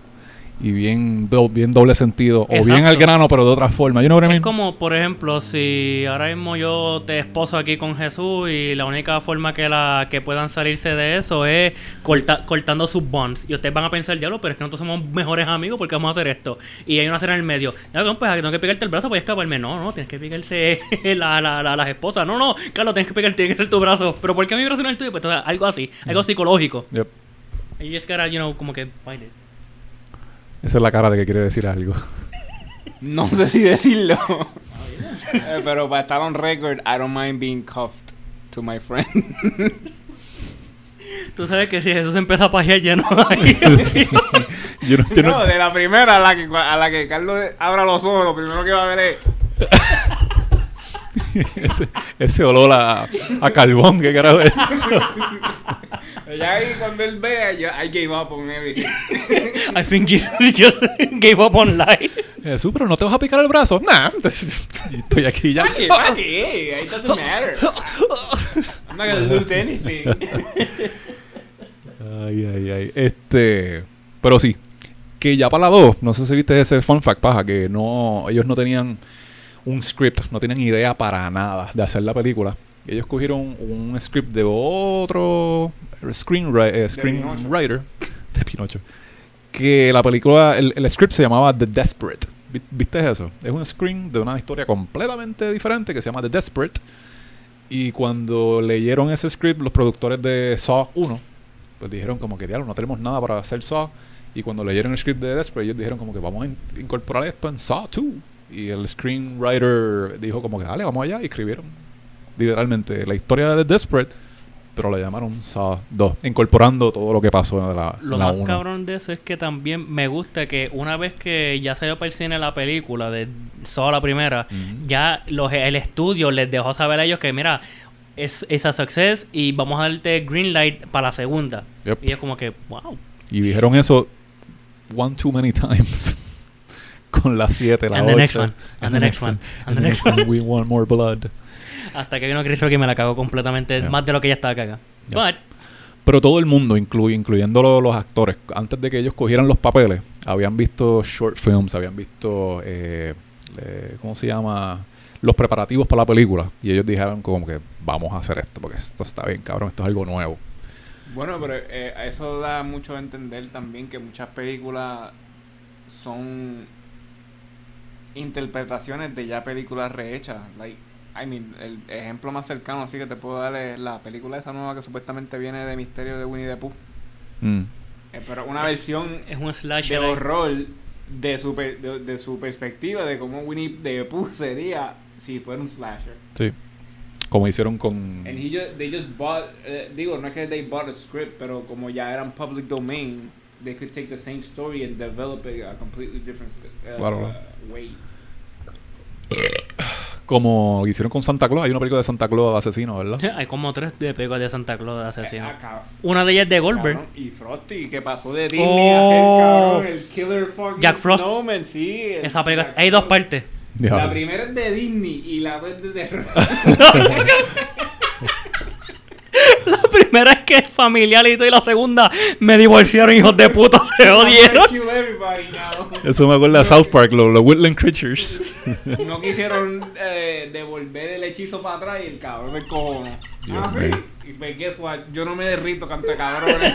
y bien, do- bien doble sentido. O bien al grano, pero de otra forma. You know I Es mean? como, por ejemplo, si ahora mismo yo te esposo aquí con Jesús y la única forma que la que puedan salirse de eso es corta- cortando sus bonds. Y ustedes van a pensar, diablo, pero es que nosotros somos mejores amigos porque vamos a hacer esto. Y hay una cena en el medio. Ya, pues tengo que pegarte el brazo para escaparme. No, no, tienes que pegarse (laughs) la, la, la- las esposas. No, no, Carlos, tienes que pegarte, tiene que ser tu brazo. Pero ¿por qué mi brazo no es el tuyo? Pues algo así, algo psicológico. Yep. Y you just gotta, you know, como que find it. Esa es la cara de que quiere decir algo. (laughs) No sé si decirlo. (laughs) Eh, pero para estar on record, I don't mind being cuffed to my friend. (laughs) Tú sabes que si Jesús empieza a pajear ya no hay. Yo no, yo no- no, de la primera a la que a la que Carlos abra los ojos, lo primero que va a ver es ese, ese olor a, a carbón, ¿qué carajo es eso? Ya ahí cuando él vea, yo I gave up on everything. I think Jesus (laughs) just gave up on life. Jesús, pero no te vas a picar el brazo. Nah, (laughs) estoy aquí ya. ¿Para qué? ¿Para qué? It doesn't matter. I'm not gonna lose anything. (laughs) Ay, ay, ay. Este. Pero sí. Que ya para la 2, no sé si viste ese fun fact, paja, que no. Ellos no tenían un script, no tenían idea para nada de hacer la película. Ellos cogieron un script de otro screenwriter, eh, (laughs) de Pinocho. Que la película, el, el script se llamaba The Desperate. Vi- ¿Viste eso? Es un screen de una historia completamente diferente que se llama The Desperate. Y cuando leyeron ese script, los productores de Saw 1, pues dijeron como que, diablo, no tenemos nada para hacer Saw. Y cuando leyeron el script de Desperate, ellos dijeron como que vamos a in- incorporar esto en Saw 2. Y el screenwriter dijo como que, dale, vamos allá. Y escribieron literalmente la historia de The Desperate, pero la llamaron Saw 2, incorporando todo lo que pasó en la, Lo en la más 1. cabrón de eso es que también me gusta que una vez que ya salió para el cine la película de solo la primera, ya los, el estudio les dejó saber a ellos que mira, es, es a success y vamos a darte green light para la segunda. Yep. Y es como que, wow. Y dijeron eso one too many times. (laughs) Con la 7, la And 8. the next one, and the next one, and the next one. We want more blood. Hasta que vino Chris Rock y me la cagó completamente, Yeah. más de lo que ya estaba cagada. Yeah. But, Pero todo el mundo, inclu- incluyendo lo- los actores, antes de que ellos cogieran los papeles, habían visto short films, habían visto, eh, eh, ¿cómo se llama? Los preparativos para la película. Y ellos dijeron como que vamos a hacer esto, porque esto está bien, cabrón, esto es algo nuevo. Bueno, pero eh, eso da mucho a entender también que muchas películas son interpretaciones de ya películas rehechas. Like, I mean, el ejemplo más cercano así que te puedo dar es la película esa nueva que supuestamente viene de Misterio de Winnie the Pooh. Mm. Eh, pero una versión es un de slasher. horror de su, per- de, de su perspectiva de cómo Winnie the Pooh sería si fuera un slasher. Sí. Como hicieron con... And he just, they just bought, eh, digo, no es que they bought a script, pero como ya eran public domain, they could take the same story and develop it a completely different st- uh, Claro. uh, way. Como hicieron con Santa Claus. Hay una película de Santa Claus asesino, ¿verdad? Hay como tres de películas de Santa Claus de asesino. Eh, Una de ellas es de Goldberg. cabrón, y Frosty, que pasó de Disney Oh. a ser cabrón, el killer fucking Jack Frost. Snowman, sí. el Esa película, Jack hay dos partes. La primera es de Disney y la otra es de terror. (laughs) (laughs) Primera es que familiar y todo. Y la segunda, me divorciaron, hijos de puta, (laughs) se now. Eso me acuerda de South Park, los, los Woodland Creatures. No quisieron eh, devolver el hechizo para atrás y el cabrón se cojonó. Dios Ah, sí. Y pues, guess what? Yo no me derrito, canta cabrones.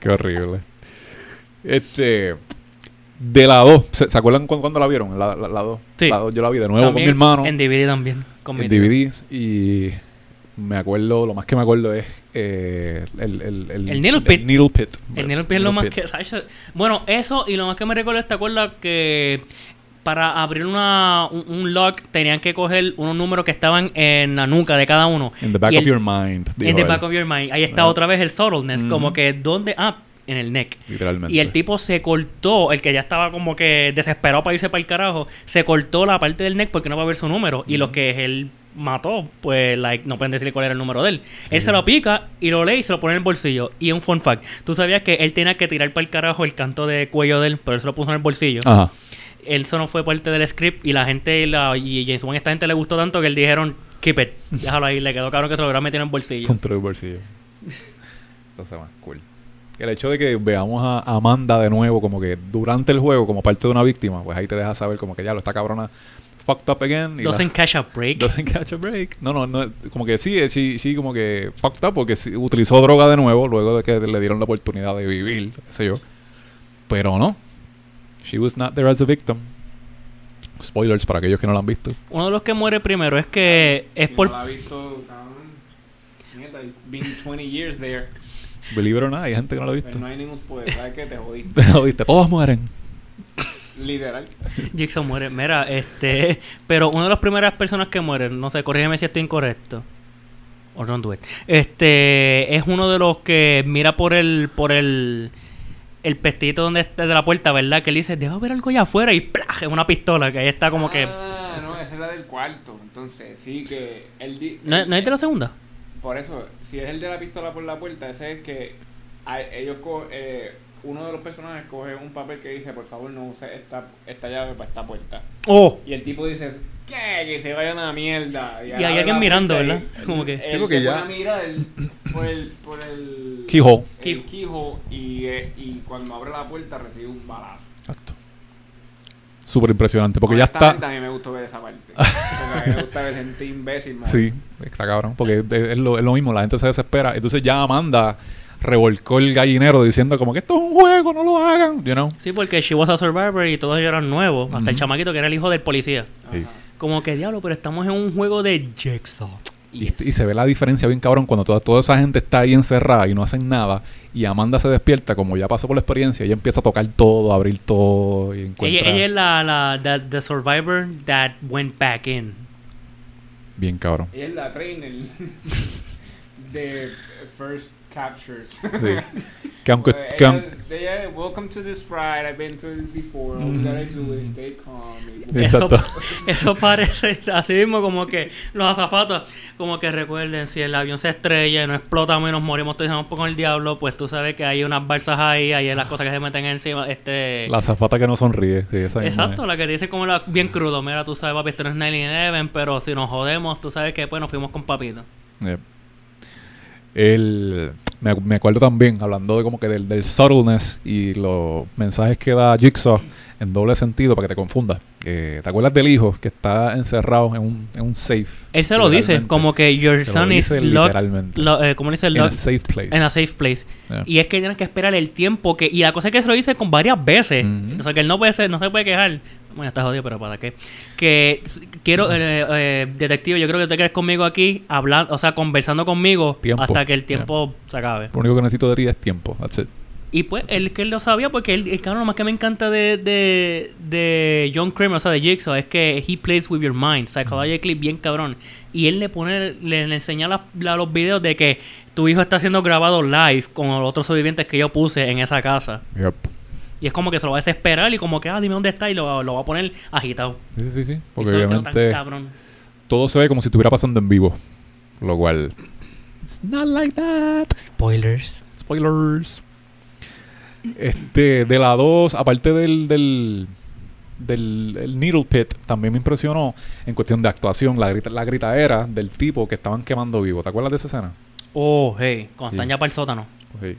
Qué horrible. Este. De la 2. ¿Se, se acuerdan cuando, cuando la vieron? La 2. La, dos. Sí. La dos yo la vi de nuevo con mi hermano. En DVD también. Con en DVDs. Y me acuerdo, lo más que me acuerdo es eh, el, el, el, El Needle Pit. Needle Pit. El Needle Pit es lo más Pit. que. Bueno, eso y lo más que me recuerdo, ¿te acuerdas que para abrir una, un, un lock tenían que coger unos números que estaban en la nuca de cada uno? In the back of el- your mind. In the él. back of your mind. Ahí está otra vez el subtleness. Como que, ¿dónde? Ah, en el neck. Literalmente. Y el tipo se cortó, el que ya estaba como que desesperado para irse para el carajo, se cortó la parte del neck porque no va a ver su número. Y los que él mató, pues like, no pueden decirle cuál era el número de él. Él se lo pica y lo lee y se lo pone en el bolsillo. Y un fun fact, tú sabías que él tenía que tirar para el carajo el canto de cuello de él, pero él se lo puso en el bolsillo. Ajá. Eso no fue parte del script y la gente, la, y James Wan, esta gente le gustó tanto que él dijeron, keep it, déjalo ahí, le quedó cabrón que se lo hubiera metido en el bolsillo. Contra el bolsillo. Cosa más cool. El hecho de que veamos a Amanda de nuevo, como que durante el juego, como parte de una víctima, pues ahí te deja saber como que ya lo está cabrona fucked up again. y la- Doesn't catch a break. Doesn't catch a break. No, no, no. Como que sí, sí, sí, como que fucked up porque sí, utilizó droga de nuevo luego de que le dieron la oportunidad de vivir, qué sé yo. Pero no. She was not there as a victim. Spoilers para aquellos que no la han visto. Uno de los que muere primero es que es por... No la ha visto, cabrón. Been 20 years there. Believe it or not, hay gente que no la ha visto. Pero no hay ningún spoiler. ¿Sabes qué? Te jodiste. ¿Lo viste? Todos mueren. Literal. Jigsaw muere. Mira, este... Pero una de las primeras personas que mueren, no sé, corrígeme si estoy incorrecto. O don't do it. Este... Es uno de los que mira por el... Por el... El pestito donde está de la puerta, ¿verdad? Que él dice, debe haber algo allá afuera y ¡plaj! Es una pistola que ahí está como que... Ah, no, esa era del cuarto. Entonces, sí que. Él di- ¿No, ¿no es de la segunda? Por eso, si es el de la pistola por la puerta, ese es que a- ellos co- eh, uno de los personajes coge un papel que dice, por favor no use esta, esta llave para esta puerta. ¡Oh! Y el tipo dice, ¿qué? Que se vaya a una mierda. Y hay abre alguien mirando, ¿verdad? y- Como que- Él porque se ya- pone a mirar por el... Por el Keyhole. El keyhole y, eh, y cuando abre la puerta recibe un balazo. Exacto. Súper impresionante porque ya está... A mí me gustó ver esa parte. Porque a mí me gusta ver gente imbécil. (laughs) man. Sí, está cabrón. Porque es, es lo, es lo mismo, la gente se desespera. Entonces ya Amanda revolcó el gallinero diciendo como que esto es un juego, no lo hagan. You know? Sí, porque She Was a Survivor y todos ellos eran nuevos. Hasta el chamaquito que era el hijo del policía. Sí. Como que diablo, pero estamos en un juego de Jigsaw. Y, y se ve la diferencia bien cabrón cuando toda, toda esa gente está ahí encerrada y no hacen nada y Amanda se despierta como ya pasó por la experiencia ella empieza a tocar todo, a abrir todo y Ella, encuentra ella es la, la the, the survivor that went back in. bien cabrón. Ella es la trainer (laughs) de First Captures. Sí. (laughs) Que aunque, Pues, que ella- aun- ella, welcome to this ride. I've been through this before. All we gotta do is stay calm. Eso, Exacto. eso parece así mismo como que los azafatos, como que recuerden, si el avión se estrella y no explotamos y nos morimos todos un poco con el diablo, pues tú sabes que hay unas balsas ahí, hay las cosas que se meten encima. Este, la zafata que no sonríe. Sí, esa Exacto, la que te dice como la, bien crudo. Mira, tú sabes, papi, esto no es 9-11, pero si nos jodemos, tú sabes que pues nos fuimos con papito. Yep. El, me, me acuerdo también, hablando de como que del, del subtleness y los mensajes que da Jigsaw en doble sentido para que te confundas. Eh, ¿Te acuerdas del hijo que está encerrado en un, en un safe? Él se lo dice, como que your Se son is locked, lo- eh, ¿cómo le dice? In a Locked safe place. en a safe place. Yeah. Y es que tienen que esperar el tiempo que... Y la cosa es que se lo dice con varias veces. Ujú. O sea, que él no puede ser, no se puede quejar. Bueno, está jodido, pero ¿para qué? Que quiero, eh, eh, detective, yo creo que te quedes conmigo aquí, hablando, o sea, conversando conmigo Tiempo. hasta que el tiempo se acabe. Lo único que necesito de ti es tiempo. That's it. Y pues, él que él lo sabía, porque él, el cabrón, lo más que me encanta de, de, de John Kramer, o sea, de Jigsaw, es que he plays with your mind, psychologically bien cabrón. Y él le pone, le, le enseña la- la- los videos de que tu hijo está siendo grabado live con los otros sobrevivientes que yo puse en esa casa. Yep. Y es como que se lo va a desesperar y como que, ah, dime dónde está y lo, lo va a poner agitado. Sí, sí, sí. Porque obviamente tan todo se ve como si estuviera pasando en vivo. Lo cual. It's not like that. Spoilers. Spoilers. Este, de la 2, aparte del, del, del el Needle Pit, también me impresionó en cuestión de actuación, la, grita, la gritadera del tipo que estaban quemando vivo. ¿Te acuerdas de esa escena? Oh, hey, cuando Sí. están ya para el sótano. Ok,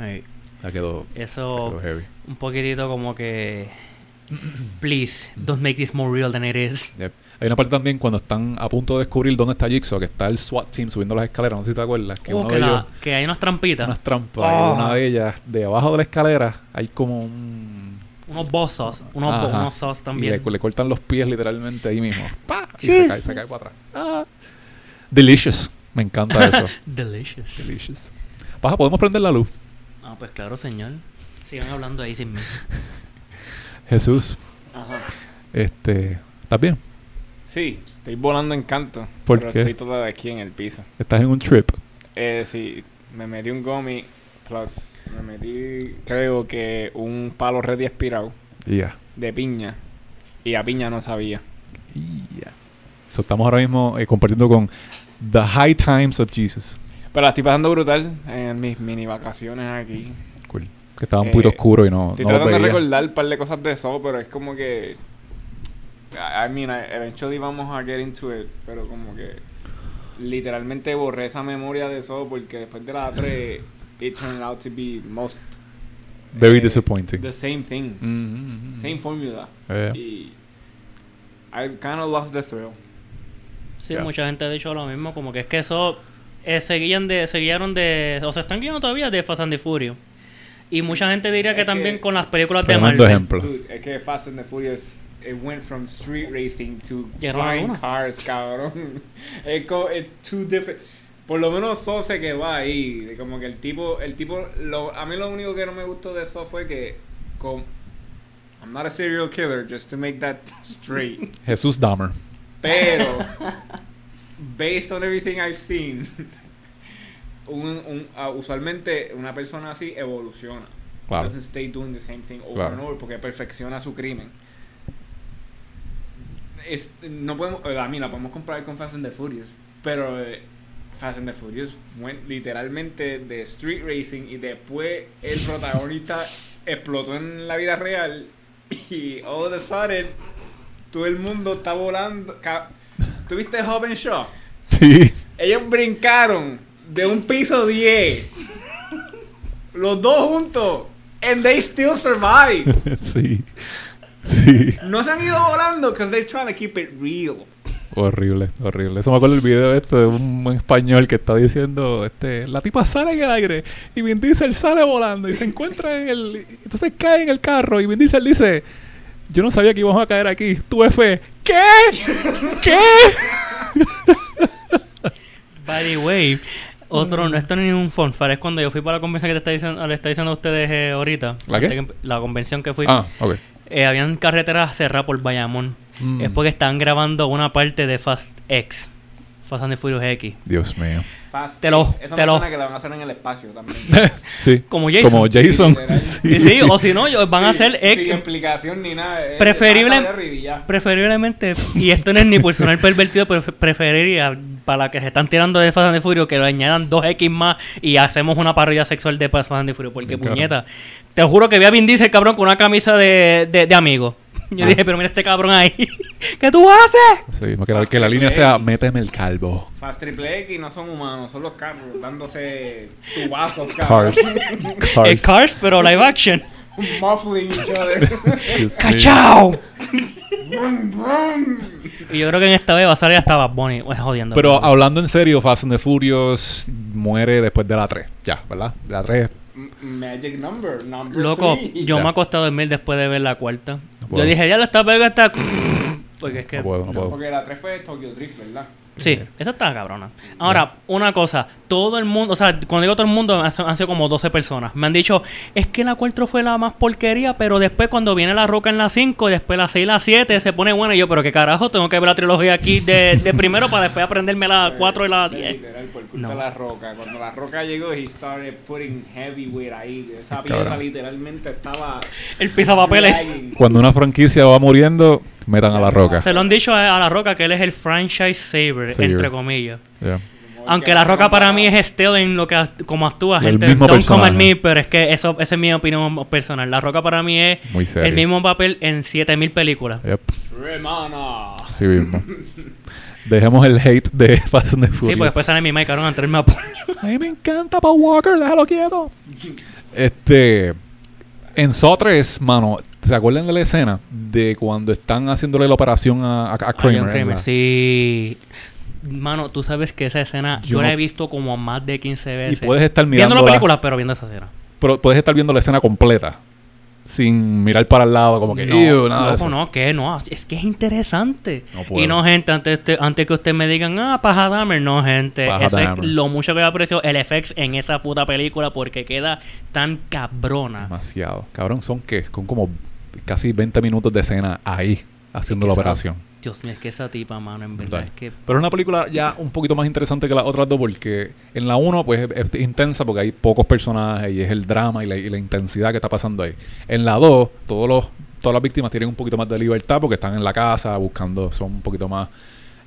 Hey, ya quedó, eso quedó heavy. un poquitito como que please don't make this more real than it is. Yep. Hay una parte también cuando están a punto de descubrir dónde está Jigsaw, que está el SWAT team subiendo las escaleras, no sé si te acuerdas, que Oh, uno que, de la- ellos, que hay unas trampitas, unas trampas, Oh. y una de ellas, debajo de la escalera, hay como un... unos bossos, unos, bo- Ajá. unos sauce Y también. le, le cortan los pies literalmente ahí mismo. ¡Pa! Y se cae, se cae para atrás. Ah. Delicious. Me encanta eso. (laughs) Delicious. Delicious. Baja, ¿podemos prender la luz? Ah, pues claro, señor. Sigan hablando ahí sin mí. (laughs) Jesús, Ajá. este, ¿estás bien? Sí, estoy volando en canto. ¿Por pero qué? estoy todavía aquí en el piso. ¿Estás en un trip? Eh, sí, me metí un gummy, plus me metí, creo que un palo ready expirado Ya. de piña. Y a piña no sabía. Ya. So, estamos ahora mismo eh, compartiendo con The High Times of Jesus. Pero la estoy pasando brutal en mis mini vacaciones aquí. Cool. Que estaba un poquito Eh, oscuro y no, Estoy no lo tratando de recordar un par de cosas de eso, pero es como que. I mean, I- eventually vamos a get into it, pero como que. Literalmente borré esa memoria de eso porque después de la 3, it turned out to be most. Very eh, disappointing. The same thing. Mm, mm, mm. Same formula. Eh. Y. I kind of lost the thrill. Sí, Ya. mucha gente ha dicho lo mismo, como que es que eso eh, seguían de, seguían de, o se están guiando todavía de Fast and the Furious. Y mucha gente diría que Es también que- con las películas de Marvel. ejemplo. Dude, es que Fast and the Furious. It went from street racing to flying cars, cabrón. (laughs) it's too different. Por lo menos So se quedó ahí. Como que el tipo, el tipo, lo, a mí lo único que no me gustó de eso fue que, con, I'm not a serial killer, just to make that straight. (laughs) Jesús Dahmer. Pero, (laughs) based on everything I've seen, (laughs) un, un, ah, usualmente una persona así evoluciona. Claro. Doesn't stay doing the same thing over Claro. and over porque perfecciona su crimen. Es, no podemos, eh, a mí la podemos comparar con Fast and the Furious, pero eh, Fast and the Furious went literalmente de street racing y después el protagonista (laughs) explotó en la vida real y all of a sudden todo el mundo está volando. ca- ¿Tuviste Hobbs Shaw? Sí. Ellos brincaron de un piso 10. Los dos juntos. And they still survive. (laughs) sí. Sí. No se han ido volando because they're trying to keep it real. Horrible, horrible. Eso me acuerdo el video este de un español que está diciendo, este, la tipa sale en el aire y Vin Diesel sale volando y se encuentra en el... Entonces cae en el carro y Vin Diesel dice, yo no sabía que íbamos a caer aquí. Tuve fe. ¿Qué? ¿Qué? By the way, otro, no esto no es ningún fun fact, es cuando yo fui para la convención que te está diciendo, le está diciendo a ustedes eh, ahorita. ¿La qué? empe- La convención que fui. Ah, ok. Eh, habían carreteras cerradas por Bayamón. Mm. Es porque estaban grabando una parte de Fast X. Fast and the Furious X. Dios mío. Fast. Te lo- Eso te lo- que lo van a hacer en el espacio también. (laughs) sí. Como Jason. Como Jason. sí, o si no, van a hacer Sin X. explicación ni nada. Preferible-. Preferiblemente, y esto no es ni por sonar pervertido, pero preferiría para la que se están tirando de Fast and the Furious que le añadan dos X más y hacemos una parrilla sexual de Fast and the Furious. Porque puñeta, te juro que vi a Vin Diesel cabrón con una camisa de, de, de amigo. Yo Ah. dije, pero mira este cabrón ahí. (laughs) ¿Qué tú haces? Sí, que la, que la línea sea, méteme el calvo. Fast Triple X no son humanos, son los carros dándose tubazos, Cars. cabrón. Cars. (laughs) El Cars, pero live action. Muffling each other. (laughs) ¡Cachao! Y yo creo que en esta vez va a salir hasta Bad Bunny. Pues, jodiendo. Pero hablando en serio, Fast and the Furious muere después de la 3. Ya, ¿verdad? La 3. Magic number, number Loco, three. yo Ya. me he acostado a dormir después de ver la cuarta. No yo dije, ya la está verga está. (laughs) Porque es que. No puedo, no puedo. Porque la 3 fue Tokyo Drift, ¿verdad? Sí, esa está cabrona. Ahora, una cosa, todo el mundo, o sea, cuando digo todo el mundo, han han sido como 12 personas. Me han dicho, es que la 4 fue la más porquería, pero después cuando viene la roca en la 5, después la 6 y la 7, se pone buena. Y yo, pero qué carajo, tengo que ver la trilogía aquí de, de primero para después aprenderme la (laughs) 4 y la Sí, 10. literal, por culpa No. de la roca. Cuando la roca llegó, he started putting heavyweight ahí. Esa piedra literalmente estaba. El pisapapeles. Cuando una franquicia va muriendo, metan a la roca. Se lo han dicho a, a la roca que él es el franchise saver, Saver. entre comillas. Ya. Aunque la roca para mí es esteo en lo que act- como actúa El gente. mismo Don't come at me, pero es que eso esa es mi opinión personal. La roca para mí es Muy el mismo papel en 7000 películas. Yep. Remana. Así mismo. Dejemos el hate de (laughs) Fast and the Sí, Furious. pues después sale mi Mike cabrón a entrarme a puño. (laughs) A mí me encanta Paul Walker, déjalo quieto. Este. En Saw 3, mano, ¿se acuerdan de la escena de cuando están haciéndole la operación a, a- a A John Kramer? Sí. Mano, tú sabes que esa escena Yo yo, la no- he visto como más de 15 veces. puedes estar Viendo la película, pero viendo esa escena. Pero puedes estar viendo la escena completa. Sin mirar para el lado, como que. "Ew", nada de loco, eso. no, que no, es que es interesante. No puedo. y no, gente, antes, de- antes que ustedes me digan, ah, Paja Dahmer, no, gente. Paja Eso es lo mucho que me aprecio el FX en esa puta película porque queda tan cabrona. Demasiado. Cabrón, son que son como casi 20 minutos de escena ahí haciendo Es la esa- operación. Dios mío, es que esa tipa, mano, en verdad, es que... Pero es una película ya un poquito más interesante que las otras dos porque en la 1 pues es, es intensa porque hay pocos personajes y es el drama y la, y la intensidad que está pasando ahí. En la 2 todos los todas las víctimas tienen un poquito más de libertad porque están en la casa buscando son un poquito más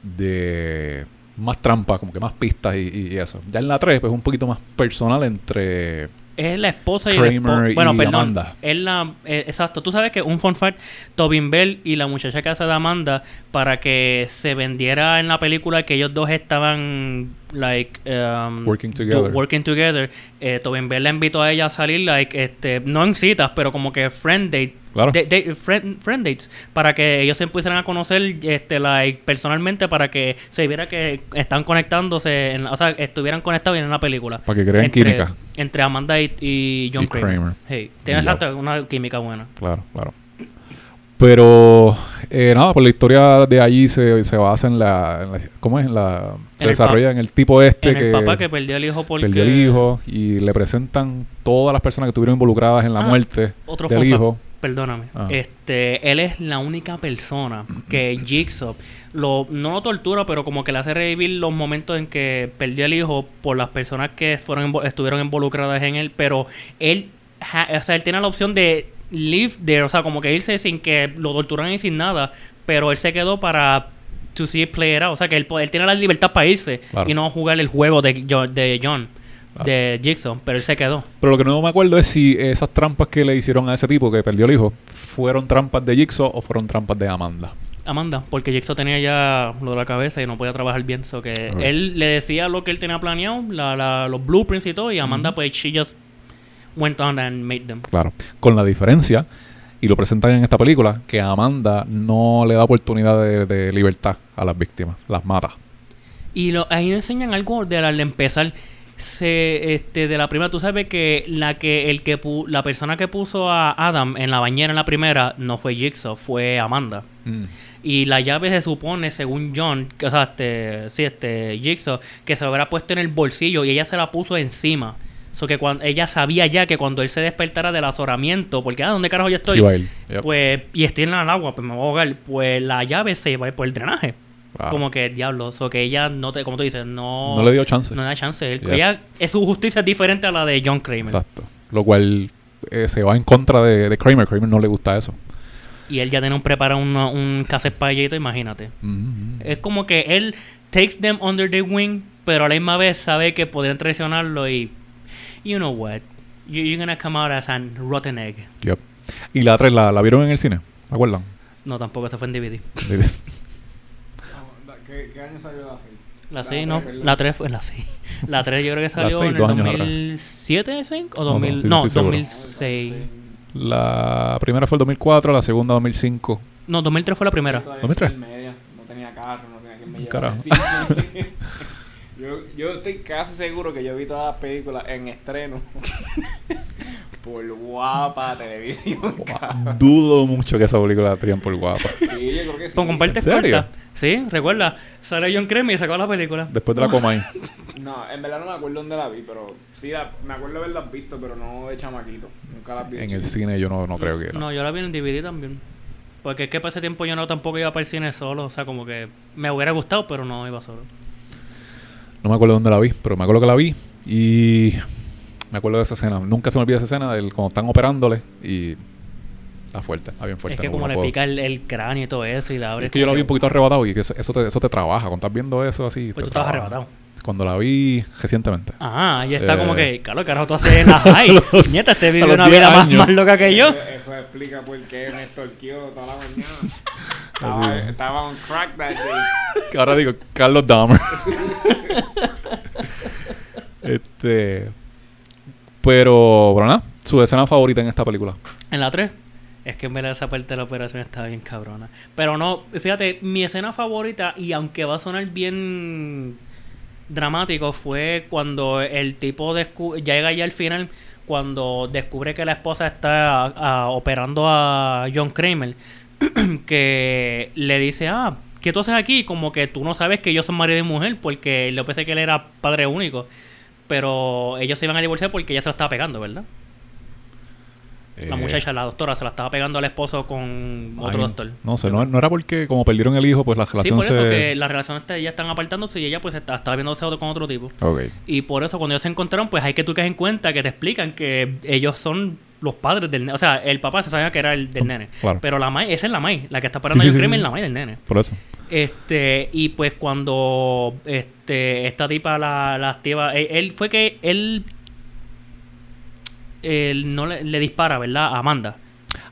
de más trampas, como que más pistas y, y- y eso. Ya en la 3 pues es un poquito más personal entre Es la esposa y Kramer el esposo. Bueno, y perdón. Amanda. Es la, eh, exacto. Tú sabes que un fun fact, Tobin Bell y la muchacha que hace de Amanda, para que se vendiera en la película que ellos dos estaban, like, um, Working together. working together, eh, Tobin Bell la invitó a ella a salir, like, este, no en citas, pero como que friend date. Claro. de- de- friend, friend dates para que ellos se empiecen a conocer este like personalmente para que se viera que están conectándose en o sea estuvieran conectados en la película Para que creen entre, química. entre Amanda y, y John Y Kramer. Kramer. Hey, tiene exacto una química buena. Claro, claro. Pero, eh, nada, pues la historia de allí se, se basa en la, en la- ¿Cómo es? En la, se En desarrolla en el tipo este en que, el papá que perdió el hijo porque perdió el hijo y le presentan todas las personas que estuvieron involucradas en la Ah, muerte otro del hijo. Perdóname. Ah. Este, él es la única persona que Jigsaw lo, no lo tortura, pero como que le hace revivir los momentos en que perdió el hijo por las personas que fueron estuvieron involucradas en él, pero él, ha- o sea, él tiene la opción de live there, o sea, como que irse sin que lo torturaran y sin nada, pero él se quedó para to see it play it out, o sea, que él, él tiene la libertad para irse Claro. y no jugar el juego de, de John, Claro. de Jigsaw, pero él se quedó. Pero lo que no me acuerdo es si esas trampas que le hicieron a ese tipo que perdió el hijo fueron trampas de Jigsaw o fueron trampas de Amanda. Amanda, porque Jigsaw tenía ya lo de la cabeza y no podía trabajar bien. So que él le decía lo que él tenía planeado, la, la- los blueprints y todo, y Amanda, pues, she just went on and made them. Claro. Con la diferencia, y lo presentan en esta película, que Amanda no le da oportunidad de, de libertad a las víctimas, las mata. Y lo, ahí nos enseñan algo de al empezar. Se, este, de la primera, tú sabes que la que el que pu- la persona que puso a Adam en la bañera en la primera no fue Jigsaw, fue Amanda. Y la llave se supone, según John, que, o sea, este, sí, este, Jigsaw, que se lo hubiera puesto en el bolsillo y ella se la puso encima. So que cuando ella sabía ya que cuando él se despertara del azoramiento, porque, ah, ¿dónde carajo yo estoy? Sí, va a ir. Yep. Pues, y estoy en el agua, pues me voy a ahogar. Pues la llave se va a ir por el drenaje. Wow. Como que, diablo, so que ella no te, como tú dices, no... No le dio chance. No le da chance. Él-. Ella, es su justicia es diferente a la de John Kramer. Exacto. Lo cual eh, se va en contra de, de Kramer. Kramer no le gusta eso. Y él ya tiene un preparado un, un cassette payito, imagínate. Mm, Es como que él takes them under the wing, pero a la misma vez sabe que podrían traicionarlo y... You know what? You- You're gonna come out as an rotten egg. Yep. Y la 3 la, la vieron en el cine. ¿Se acuerdan? No, tampoco se fue en DVD. (laughs) ¿Qué, qué año salió la serie? La La 6, no. La 3 fue la 6. La 3 yo creo que salió seis, en el dos años atrás. 2007, ¿sí? O No, no, 2000, sí, no, estoy seguro. 2006. La primera fue el 2004, la segunda 2005. No, 2003 fue la primera. Todavía ¿Dónde estaba está? en media, no tenía carro, no tenía quien me Carajo. llevara. (laughs) yo, yo estoy casi seguro que yo vi todas las películas en estreno (laughs) por guapa televisión. Dudo mucho que esa película la tenían por guapa. Sí, yo creo que sí. Con compartes ¿En serio? cortas. Sí, recuerda. Sale John Kramer y sacó la película. Después de la coma ahí. (laughs) No, en verdad no me acuerdo dónde la vi, pero sí, la- me acuerdo haberlas visto, pero no de chamaquito. Nunca las vi. En el cine yo no, no creo que No, no. yo la vi en DVD también. Porque es que para ese tiempo yo no tampoco iba para el cine solo. O sea, como que me hubiera gustado, pero no iba solo. No me acuerdo dónde la vi, pero me acuerdo que la vi y me acuerdo de esa escena. Nunca se me olvida esa escena del cuando están operándole y está fuerte, está bien fuerte. es que no- como no le puedo. pica el, el cráneo y todo eso y la abre. Es que yo la vi un poquito arrebatado y que eso, eso te, eso te trabaja. Cuando estás viendo eso así. Pues te tú estabas trabaja. arrebatado. Cuando la vi recientemente. Ajá, y está Eh. como que, claro, carajo, tú haces en la (laughs) high. Nieta, este vive una 10 vida más, más loca que yo. Eso, eso explica por qué me estorqueó toda la mañana. Estaba, Así. estaba on crack that day. Que Ahora digo, Carlos Dahmer. (laughs) Este. Pero, pero nada, su escena favorita en esta película. En la 3, es que en verdad esa parte de la operación estaba bien cabrona. Pero no, fíjate, mi escena favorita, y aunque va a sonar bien dramático, fue cuando el tipo llega ya al final, cuando descubre que la esposa está ah, operando a John Kramer, (clears throat) que le dice, ah, ¿qué tú haces aquí? Como que tú no sabes que ellos son marido y mujer, porque yo pensé que él era padre único. Pero ellos se iban a divorciar porque ella se lo estaba pegando, ¿verdad? La Eh, muchacha, la doctora, se la estaba pegando al esposo con otro ay, doctor. No sé, no, no era porque como perdieron el hijo, pues la Sí, relación por eso se... que las relaciones ya están apartándose y ella pues está- estaba viéndose otro- con otro tipo. Ok. Y por eso cuando ellos se encontraron, pues hay que tú que en cuenta que te explican que ellos son los padres del nene. O sea, el papá se sabía que era el del nene. Claro. Pero la Mai, esa es la Mai, la que está parando Sí, a sí, sí, sí. es la Mai del nene. Por eso. Este, y pues cuando este, esta tipa la, la activa, él, él fue que él, él no le, le dispara, ¿verdad? A Amanda.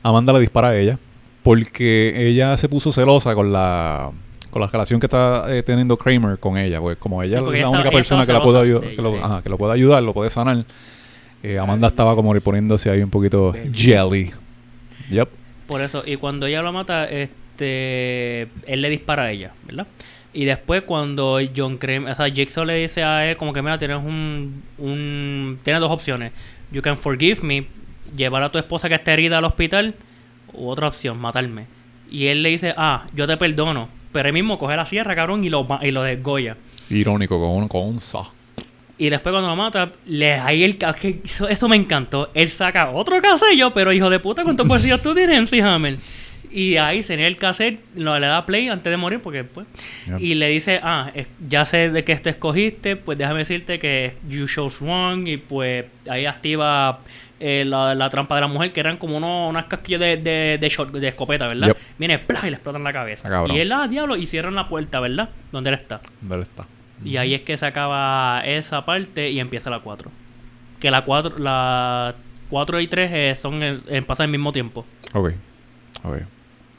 Amanda le dispara a ella porque ella se puso celosa con la con la relación que está eh, teniendo Kramer con ella, pues como ella Sí, es la ella única persona que la puede ayudar, que lo, ella, sí. ajá, que lo puede ayudar, lo puede sanar. eh, Amanda estaba como poniéndose ahí un poquito jelly. Yep. Por eso, y cuando ella lo mata, este él le dispara a ella, ¿verdad? Y después cuando John Kramer, o sea, Jigsaw le dice a él como que mira, tienes un, un tienes dos opciones. You can forgive me, llevar a tu esposa que está herida al hospital, u otra opción, matarme. Y él le dice, ah, yo te perdono. Pero él mismo coge la sierra, cabrón, y lo, y lo desgoya. Irónico, con un, con un sa. Y después cuando lo mata, le ahí el eso, eso me encantó. Él saca otro casello, pero hijo de puta, ¿cuántos bolsillos tú tienes, MC Hammer? Y ahí tenía el cassette, lo, le da play antes de morir, porque pues. Yep. Y le dice, ah, es- ya sé de qué esto escogiste, pues déjame decirte que you chose wrong. Y pues ahí activa eh, la, la trampa de la mujer, que eran como unos, unas casquillas de, de, de, shot- de escopeta, ¿verdad? Yep. Viene, ¡plá! y le explotan la cabeza. Ah, y él, ah, diablo, y cierran la puerta, ¿verdad? Donde él está. ¿Dónde está? Y ahí es que se acaba esa parte y empieza la 4. Que la 4, la 4 y 3 son el- eh, pasan al mismo tiempo. Ok. Ok.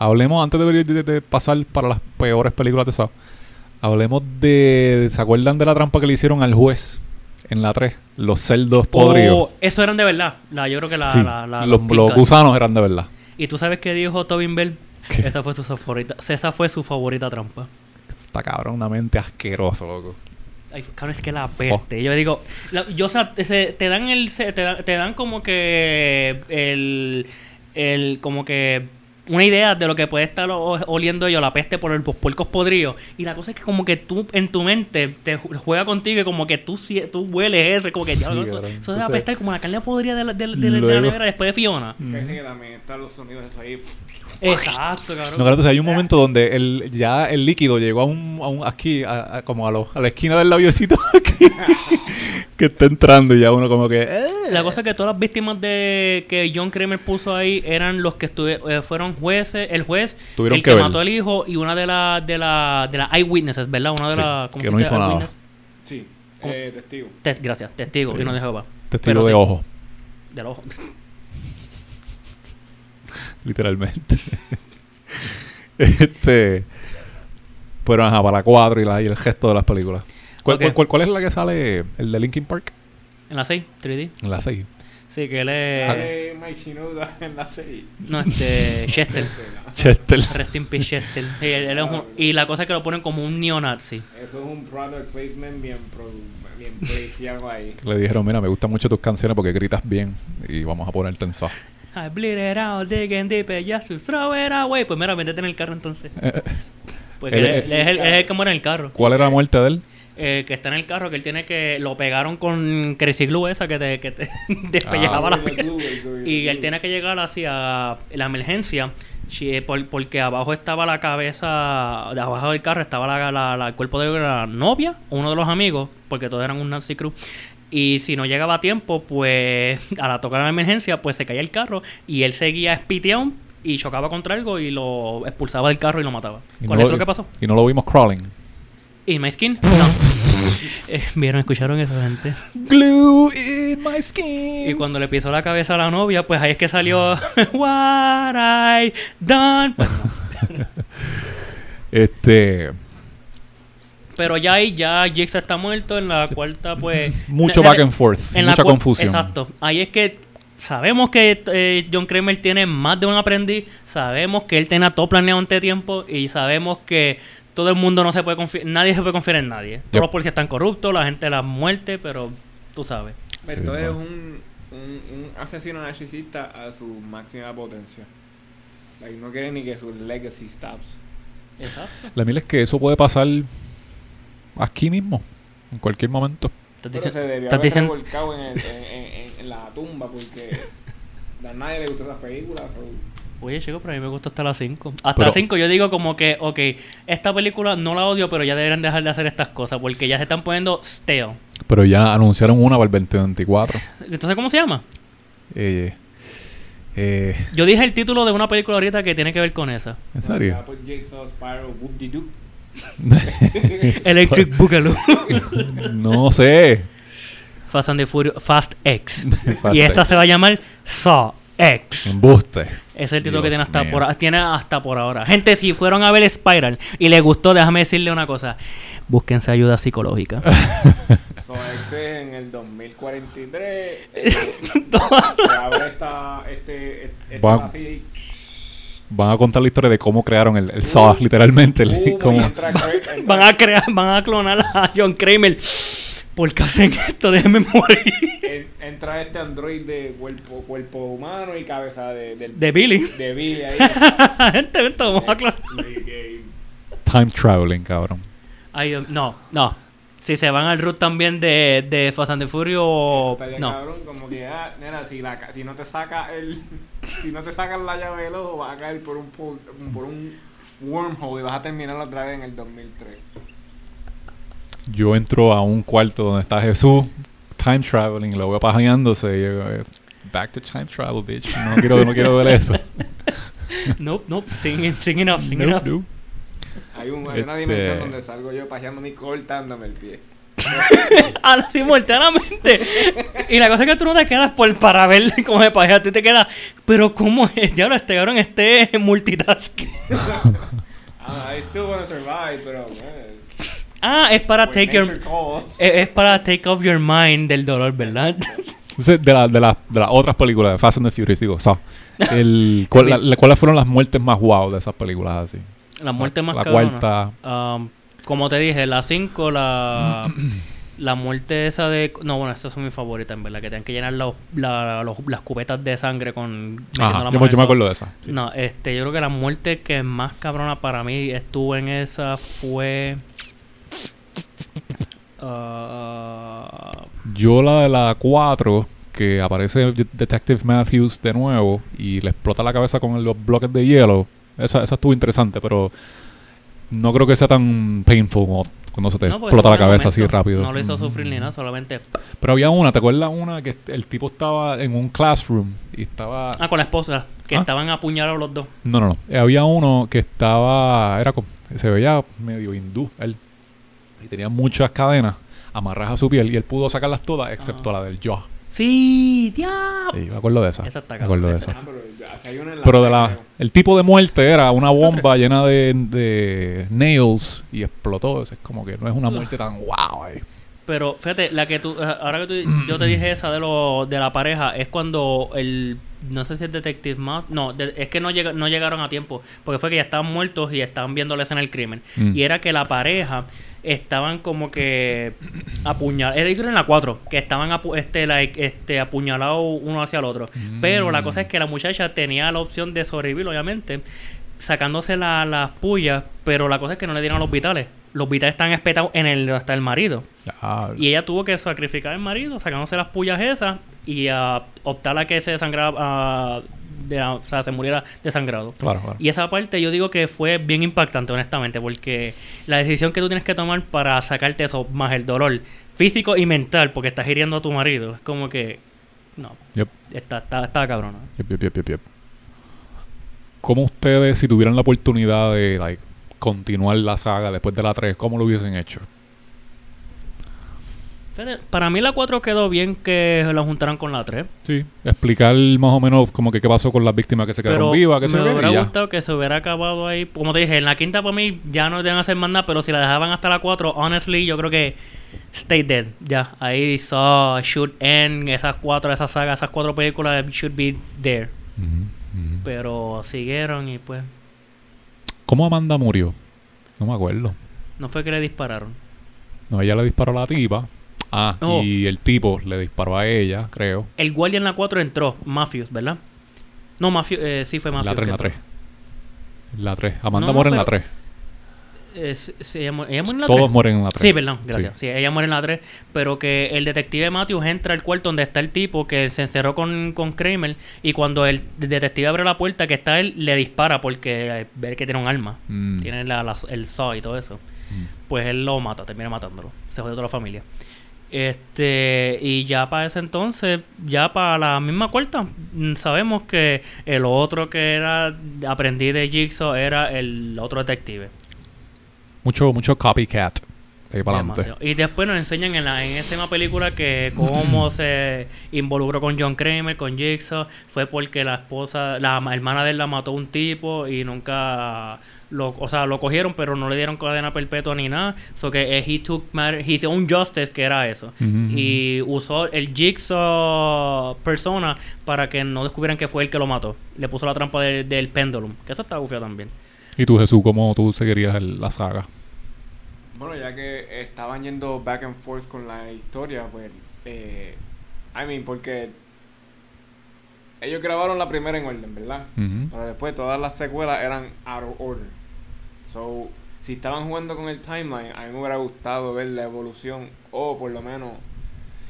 Hablemos, antes de, de- de pasar para las peores películas de Saw, hablemos de... ¿Se acuerdan de la trampa que le hicieron al juez en la 3? Los celdos podridos. Oh, eso eran de verdad. La, yo creo que la, Sí, la- la- los, gusanos eran de verdad. Y tú sabes qué dijo Tobin Bell. ¿Qué? Esa fue su favorita. Esa fue su favorita trampa. Está cabrón, una mente asqueroso, loco. Ay, cabrón, es que la peste. Yo digo, yo, o sea, se- te dan el, se- te, dan, te dan como que el, el, como que una idea de lo que puede estar oliendo yo, la peste por el- los puercos podridos. Y la cosa es que como que tú, en tu mente, te ju- juega contigo y como que tú, tú hueles eso, como que Sí, diablo, eso, eso Entonces- apestar como la carne podrida de la, de, la- de la- de la Luego- nevera después de Fiona. Que dicen que también están los sonidos eso ahí. Exacto, cabrón. No, claro, entonces hay un momento donde el, ya el líquido llegó a un, a un aquí, a- a- como a, lo- a la esquina del labiocito (laughs) aquí, que está entrando y ya uno como que... eh. La cosa es que todas las víctimas de que John Kramer puso ahí eran los que estuve, fueron jueces, el juez, Tuvieron el que que, mató al hijo y una de las de la, de las eyewitnesses, ¿verdad? Una de Sí, las ¿cómo que se no hizo nada. Sí, eh, testigo. Te- gracias, testigo Sí. y no de Jehová. Testigo Pero de sí, ojo, Del ojo. (laughs) literalmente. este... Pero ajá, para la 4 y, la, y el gesto de las películas. ¿Cuál, Ok. cuál- cuál- cuál es la que sale? ¿El de Linkin Park? En la 6, 3D. En la 6. Sí, que él es. Sale Mike Shinoda (laughs) en la serie. No, este. Chester. (laughs) Chester. Rest in peace, Chester. Sí, él- él es un- y la cosa es que lo ponen como un neonazi. Eso es un product placement bien, pro, bien policiaco ahí. (laughs) Le dijeron, mira, me gustan mucho tus canciones porque gritas bien y vamos a ponerte en Saw. I bleed it out, digging deep, just to throw it away. Pues mira, métete en el carro entonces. Porque Él- él, él- él es, el, es el que muere en el carro. ¿Cuál era la muerte de él? Eh, que está en el carro, que él tiene que. Lo pegaron con Crazy Glue esa que te, que te (laughs) despellejaba Ah. la piel. Y él tiene que llegar hacia la emergencia. porque abajo estaba la cabeza, de abajo del carro estaba la, la- la- el cuerpo de la novia, uno de los amigos, porque todos eran un Nancy Cruz. Y si no llegaba a tiempo, pues a la tocar la emergencia, pues se caía el carro y él seguía espiteado y chocaba contra algo y lo expulsaba del carro y lo mataba. Y ¿Cuál no es lo que pasó? Y no lo vimos crawling. ¿Y My Skin? No. (laughs) Eh, ¿Vieron? ¿Escucharon eso, gente? Glue in my skin. Y cuando le pisó la cabeza a la novia, pues ahí es que salió (laughs) What I done. Pues no. (laughs) Este. Pero ya ahí, ya Jigsaw está muerto. En la cuarta, pues. Mucho back and forth, en mucha confusión. Exacto. Ahí es que sabemos que eh, John Kramer tiene más de un aprendiz. Sabemos que él tenía todo planeado ante tiempo. Y sabemos que todo el mundo no se puede confiar. Nadie se puede confiar en nadie. Todos Yep. los policías están corruptos, la gente la muerte, pero tú sabes. Sí, Esto es no. un, un, un asesino narcisista a su máxima potencia. Like, no quiere ni que su legacy stops. Exacto. La mil es que eso puede pasar aquí mismo, en cualquier momento. Pero se debió haber revolcado en, el- en, en- en- en la tumba porque a nadie le gustó esas películas. Oye, chico, pero a mí me gustó hasta las 5. Hasta Pero- las 5 yo digo como que, ok, esta película no la odio, pero ya deberían dejar de hacer estas cosas porque ya se están poniendo stale. Pero ya anunciaron una para el 2024. Entonces, ¿cómo se llama? Eh, eh, Yo dije el título de una película ahorita que tiene que ver con esa. ¿En serio? Pues. (laughs) Electric Boogaloo. (laughs) no sé. Fast and the Furious, Fast X. (laughs) Fast y esta X. se va a llamar Saw X. Embuste. Ese es el título que tiene hasta, mío. por, tiene hasta por ahora. Gente, si fueron a ver Spiral y les gustó, déjame decirle una cosa. Búsquense ayuda psicológica. (laughs) So, X es en el (laughs) 2043. eh, se abre esta. Este, este, así. Van a contar la historia de cómo crearon el, el Saw, literalmente. el- boom, y cómo- entra- van a crear, van a clonar a John Kramer. ¿Por qué hacen esto? Déjenme morir. en- entra este android de cuerpo, cuerpo humano y cabeza de, del, De Billy. de Billy ahí. (laughs) Gente, vente, vamos a. Time traveling, cabrón. Ay, no, no. Si se van al root también de, de Fast and the Furious, no. cabrón, como que, ah, nena, si, la, ca- si no te saca el. (laughs) Si no te sacan la llave del ojo, vas a caer por un, por un wormhole y vas a terminar otra vez en el 2003. Yo entro a un cuarto donde está Jesús, time traveling, lo veo pajeándose y yo, eh, back to time travel, bitch. No quiero, no quiero ver eso. (laughs) Nope, nope. Sing, sing enough, sing Nope, enough. nope. Hay, un, hay una Este- dimensión donde salgo yo pajeándome y cortándome el pie. (laughs) Ah, simultáneamente. y la cosa es que tú no te quedas por para ver cómo se pajea. Tú te quedas, pero ¿cómo es? (laughs) Diablo, este cabrón, este es multitasking. Ah, I still wanna survive, pero. eh, Ah, es para when take your... calls. Es, es para take off your mind del dolor, ¿verdad? (laughs) Entonces, de, la- de, la- de las otras películas de Fast and the Furious, digo, Saw, (laughs) el, ¿cuál- la- la- ¿cuáles fueron las muertes más wow de esas películas así? La muerte más La cuarta. Um, como te dije, la 5, la... (clears throat) La muerte esa de... No, bueno, estas son mis favoritas, en verdad. Que tienen que llenar los- la- los- las cubetas de sangre con... Ajá, la yo, yo me acuerdo de esa. sí. No, este, yo creo que la muerte que más cabrona para mí estuvo en esa fue. Ah, Yo la de la 4, que aparece Detective Matthews de nuevo y le explota la cabeza con los bloques de hielo, esa, esa estuvo interesante, pero no creo que sea tan painful como cuando se te no, explota la cabeza así rápido. No lo hizo Ujú. sufrir ni nada, solamente. Pero había una, ¿te acuerdas una que el tipo estaba en un classroom y estaba... Ah, con la esposa, que Ah. estaban apuñalados los dos. No, no, no. Eh, Había uno que estaba. Era como- se veía medio hindú. Él. Y tenía muchas cadenas amarradas a su piel. Y él pudo sacarlas todas, excepto la del jaw. Sí, diablo. Sí, me acuerdo de esa. Esa está me acuerdo de esa. Ah, pero ya, si hay una en la Pero de la, el tipo de muerte era una bomba llena de, de nails y explotó. Es como que no es una muerte tan wow. ahí. Pero fíjate, la que tú, eh, ahora que tú, yo te dije esa de lo, de la pareja, es cuando el, no sé si es Detective Matt, no, de- es que no, llega, no llegaron a tiempo, porque fue que ya estaban muertos y estaban viendo la escena del crimen. Mm. Y era que la pareja estaban como que apuñalados, era en la 4, que estaban apu- este, like, este, apuñalados uno hacia el otro. Pero la cosa es que la muchacha tenía la opción de sobrevivir, obviamente, sacándose la- las pullas, pero la cosa es que no le dieron los vitales. Los vitales están espetados en el donde está el marido. Ah, Y ella tuvo que sacrificar al marido, sacándose las pullas esas y a optar a que se desangrara, de la- o sea, se muriera desangrado. claro, claro. Y esa parte yo digo que fue bien impactante, honestamente, porque la decisión que tú tienes que tomar para sacarte eso, más el dolor físico y mental, porque estás hiriendo a tu marido, es como que, no, Yep. está, está, está yep, yep. ¿Cómo ustedes, si tuvieran la oportunidad de like, continuar la saga después de la 3, cómo lo hubiesen hecho? Para mí la 4 quedó bien que la juntaran con la 3. Sí, explicar más o menos como que qué pasó con las víctimas que se quedaron Pero vivas, que se me ve, hubiera gustado que se hubiera acabado ahí. Como te dije, en la quinta para mí ya no deben hacer más nada, pero si la dejaban hasta la 4, honestly, yo creo que stay dead. Ya, ahí saw, should end, esas cuatro, esas sagas, esas cuatro películas should be there. Pero siguieron y pues ¿Cómo Amanda murió? No me acuerdo. no fue que le dispararon. No, ella le disparó a la tipa. Ah, Oh. y el tipo le disparó a ella, creo. El guardia en la 4 entró, Matthews, ¿verdad? No, Matthews, eh, sí fue Matthews. La 3, que la 3. entró. La 3. Amanda No, no, muere en la pero- 3. Eh, sí, sí, ella, ella muere en la Todos 3. mueren en la 3. Sí, perdón, gracias. Sí. ella muere en la 3, pero que el detective Matthews entra al cuarto donde está el tipo que se encerró con, con Kramer y cuando el detective abre la puerta que está él, le dispara porque eh, ve que tiene un arma. Mm. Tiene la, la- el saw y todo eso. Pues él lo mata, termina matándolo. Se jodió toda la familia. Este, y ya para ese entonces, ya para la misma cuarta, mm, sabemos que el otro que era aprendiz de Jigsaw era el otro detective. Mucho, mucho copycat. Ahí para. Y después nos enseñan en, la, en esa misma película que cómo (clears throat) se involucró con John Kramer, con Jigsaw, fue porque la esposa, la ma- hermana de él la mató un tipo y nunca lo, o sea, lo cogieron, pero no le dieron cadena perpetua ni nada. So que eh, he took matter, his own justice, que era eso. Y usó el Jigsaw persona para que no descubrieran que fue el que lo mató. Le puso la trampa de- del pendulum, que eso está gufia también. ¿Y tú, Jesús, cómo tú seguirías el- la saga? Bueno, ya que estaban yendo back and forth con la historia, pues. Eh, I mean, porque. Ellos grabaron la primera en orden, ¿verdad? Ujú. Pero después todas las secuelas eran out of order. So, si estaban jugando con el timeline, a mí me hubiera gustado ver la evolución, o por lo menos.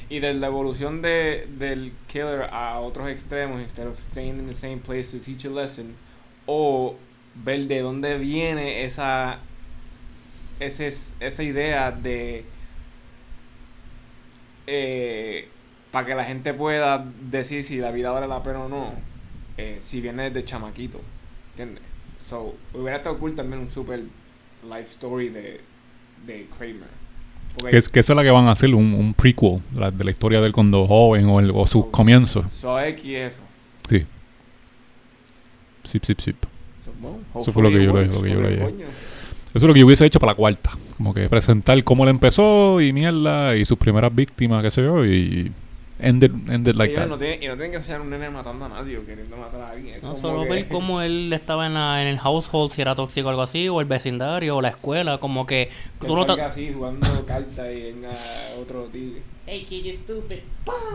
Y de la evolución de, del killer a otros extremos, instead of staying in the same place to teach a lesson, o ver de dónde viene esa ese, esa idea de eh, para que la gente pueda decir si la vida vale la pena o no eh, si viene desde chamaquito ¿entiendes? So hubiera estado cool también un super life story de, de Kramer Porque Que, es, que esa es la que van a hacer, un, un prequel la- de la historia del cuando joven o, el, o sus comienzos. so X es eso Sí. Sip, sip, sip. So, Eso fue lo que yo works, lo que yo leí. Eso es lo que yo hubiese hecho para la cuarta. Como que presentar cómo él empezó y mierda y sus primeras víctimas, qué sé yo, y ended, ended like that. no tienen, y no tienen que enseñar a un nene matando a nadie o queriendo matar a alguien es No, solo que- ver cómo (laughs) él estaba en, la, en el household, si era tóxico o algo así, o el vecindario, o la escuela, como que que tú no te- así jugando (laughs) cartas y venga otro tigre Hey, kid, you stupid.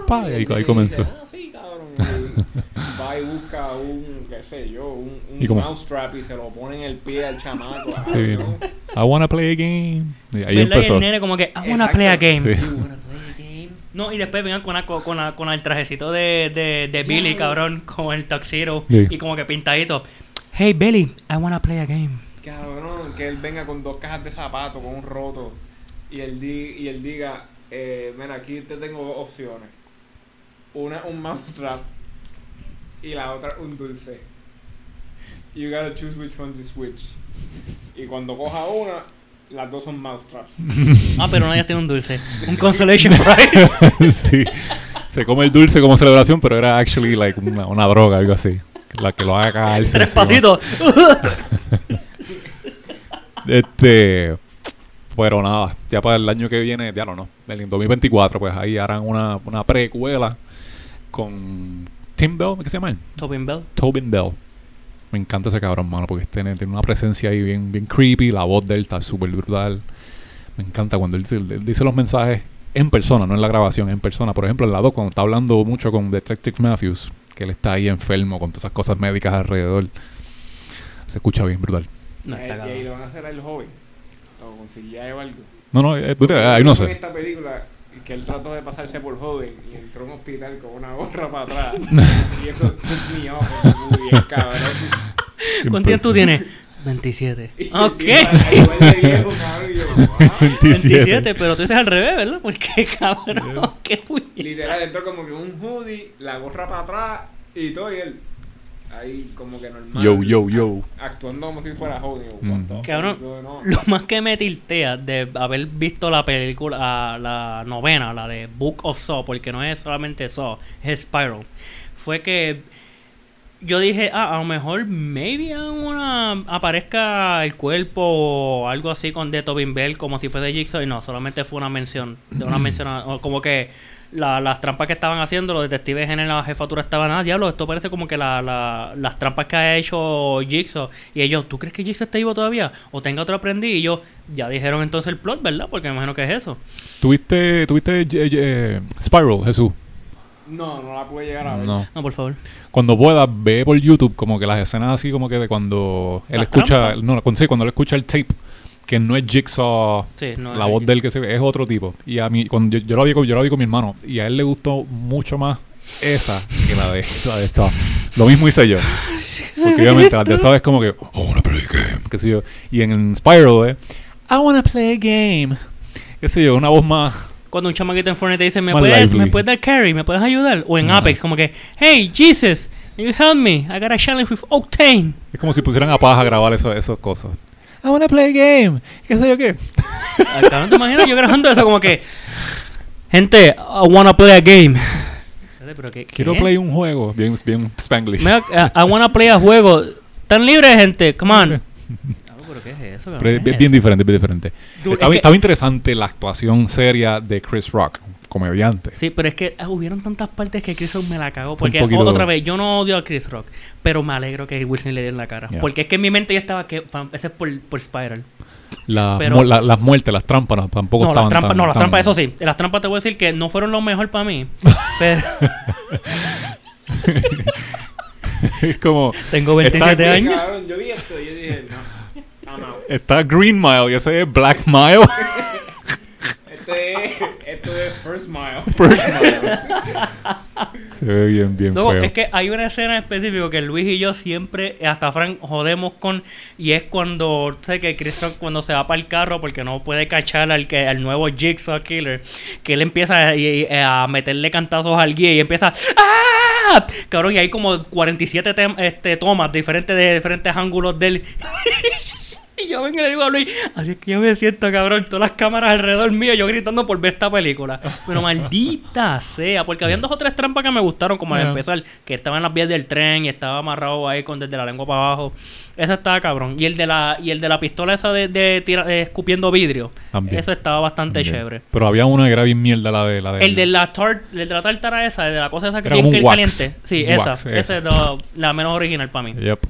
Pa, y ahí, ahí comenzó. Ah, sí, cabrón. Y va y busca un, qué sé yo, un, un ¿Y mousetrap y se lo pone en el pie al chamaco. (laughs) Sí, ¿no? I wanna play a game. Y ahí ¿Verdad? Y empezó. el nene como que, I wanna Exacto. play a game. Sí. No, y después vengan con, la- con, la- con el trajecito de, de, de Billy, cabrón, con el tuxedo y como que pintadito. Hey, Billy, I wanna play a game. Cabrón, que él venga con dos cajas de zapatos, con un roto, y él, di, y él diga, eh, mira, aquí te tengo dos opciones. Una, un mousetrap, y la otra, un dulce. You gotta choose which one to switch. Y cuando coja una, las dos son mousetraps. (laughs) Ah, pero nadie tiene un dulce. Un consolation (laughs) prize. sí. Se come el dulce como celebración, pero era actually like una, una droga, algo así. La que lo haga caerse Tres encima. pasitos. (laughs) Este. Pero nada, ya para el año que viene, ya no, no. En 2024, pues ahí harán una, una precuela con Tim Bell, ¿qué se llama él? Tobin Bell. Tobin Bell. Me encanta ese cabrón, mano, porque tiene, tiene una presencia ahí bien, bien creepy. La voz de él está súper brutal. Me encanta cuando él, dice- él dice los mensajes en persona, no en la grabación, en persona. Por ejemplo, en la 2, cuando está hablando mucho con Detective Matthews, que él está ahí enfermo con todas esas cosas médicas alrededor. Se escucha bien brutal. No, y, está y ahí lo van a hacer el joven. O conseguía algo. No, no, eh, ahí no En sé. esta película, que él trató de pasarse por joven y entró a un hospital con una gorra para atrás. (laughs) y eso took me off muy bien, cabrón. ¿Cuántos años tú tienes? 27. (laughs) Y Ok. igual- de viejo, cabrón, y yo, (laughs) ah. 27, pero tú dices al revés, ¿verdad? Porque, cabrón, qué fui. Literal, entró como que un hoodie, la gorra para atrás y todo, y él. Ahí como que normal. Yo, yo, yo. Actuando como si fuera Holding. Mm. Cabrón, lo más que me tiltea de haber visto la película, la novena, la de Book of Saw, porque no es solamente Saw, es Spiral, fue que yo dije, ah, a lo mejor maybe una aparezca el cuerpo o algo así con de Tobin Bell como si fuese Jigsaw y no, solamente fue una mención, de una (laughs) mención, como que la- las trampas que estaban haciendo los detectives en la jefatura estaban, ah, diablo, esto parece como que la, la- las trampas que ha hecho Jigsaw y ellos, ¿tú crees que Jigsaw está vivo todavía? O tenga otro aprendiz y yo, ya dijeron entonces el plot, ¿verdad? Porque me imagino que es eso. ¿Tuviste, tuviste eh, eh, Spiral, Jesús? No, no la pude llegar a ver. No. No, por favor. Cuando puedas, ve por YouTube como que las escenas así como que de cuando él ¿Las escucha... trampas? No, cuando, sí, cuando él escucha el tape, que no es Jigsaw... Sí, no la es voz aquí. de él que se ve es otro tipo. Y a mí, cuando yo, yo lo vi con, yo lo vi con mi hermano, y a él le gustó mucho más esa que la de, la de Saw. Lo mismo hice yo. (laughs) Porque obviamente la de Saw es como que, I wanna play a game. Qué sé yo. Y en Spiral es, I wanna play a game. Qué sé yo, una voz más. Cuando un chamaquito en Fortnite te dice, ¿me puedes. ¿me puedes dar carry? ¿Me puedes ayudar? O en Ajá. Apex, como que, hey, Jesus, you help me. I got a challenge with Octane. Es como si pusieran a paz a grabar eso- esas cosas. I wanna play a game. ¿Qué sé yo qué? Al cabrón, ¿te imaginas yo grabando eso como que, gente, I wanna play a game. Pero ¿qué- Quiero qué? play un juego. Bien, bien Spanglish. Mira, I, I wanna play a juego. ¿Están libres, gente? Come on. (laughs) Ah, ¿Pero qué es eso? Pero es ¿Qué bien, bien eso? diferente, bien diferente. Dude, estaba, es que- estaba interesante la actuación seria de Chris Rock, comediante. Sí, pero es que ah, hubieron tantas partes que Chris Rock me la cagó. Porque poquito- otra vez, yo no odio a Chris Rock, pero me alegro que Wilson le dé en la cara. Yeah. Porque es que en mi mente ya estaba que pam, ese es por, por Spiral. La- Pero- mu- la- las muertes, las trampas no, tampoco No, las estaban trampas, tan- no, las tan- trampas, eso sí. Las trampas te voy a decir que no fueron lo mejor para mí. (laughs) pero (laughs) es como... tengo Está 27 aquí, años. Cabrón, yo vi esto y yo dije, no. I'm out. Está Green Mile y ese es Black Mile. (laughs) Este es, esto es First Mile. (laughs) First Mile. Se ve bien, bien No, feo. es que hay una escena específica que Luis y yo siempre, hasta Frank, jodemos con. Y es cuando, sé que Chris Rock cuando se va para el carro porque no puede cachar al, que, al nuevo Jigsaw Killer, que él empieza a, a meterle cantazos al guía y empieza. ¡Ah! Cabrón, y hay como 47 tem- este, tomas diferentes de diferentes ángulos de él. (laughs) (laughs) (laughs) Y yo vengo y le digo a Luis, así es que yo me siento, cabrón, todas las cámaras alrededor mío, yo gritando por ver esta película. Pero (laughs) maldita sea, porque habían dos o tres trampas que me gustaron, como al Yeah. empezar, que estaba en las vías del tren y estaba amarrado ahí con desde la lengua para abajo. Esa estaba cabrón. Y el de la, y el de la pistola esa de, de tira- de escupiendo vidrio. También. Eso estaba bastante chévere. Pero había una que era bien mierda, la de la de El de la tart, el de la tartara esa, el de la cosa esa que tiene que caliente. Sí, esa. wax, Esa esa. es la, la menos original para mí. Yep.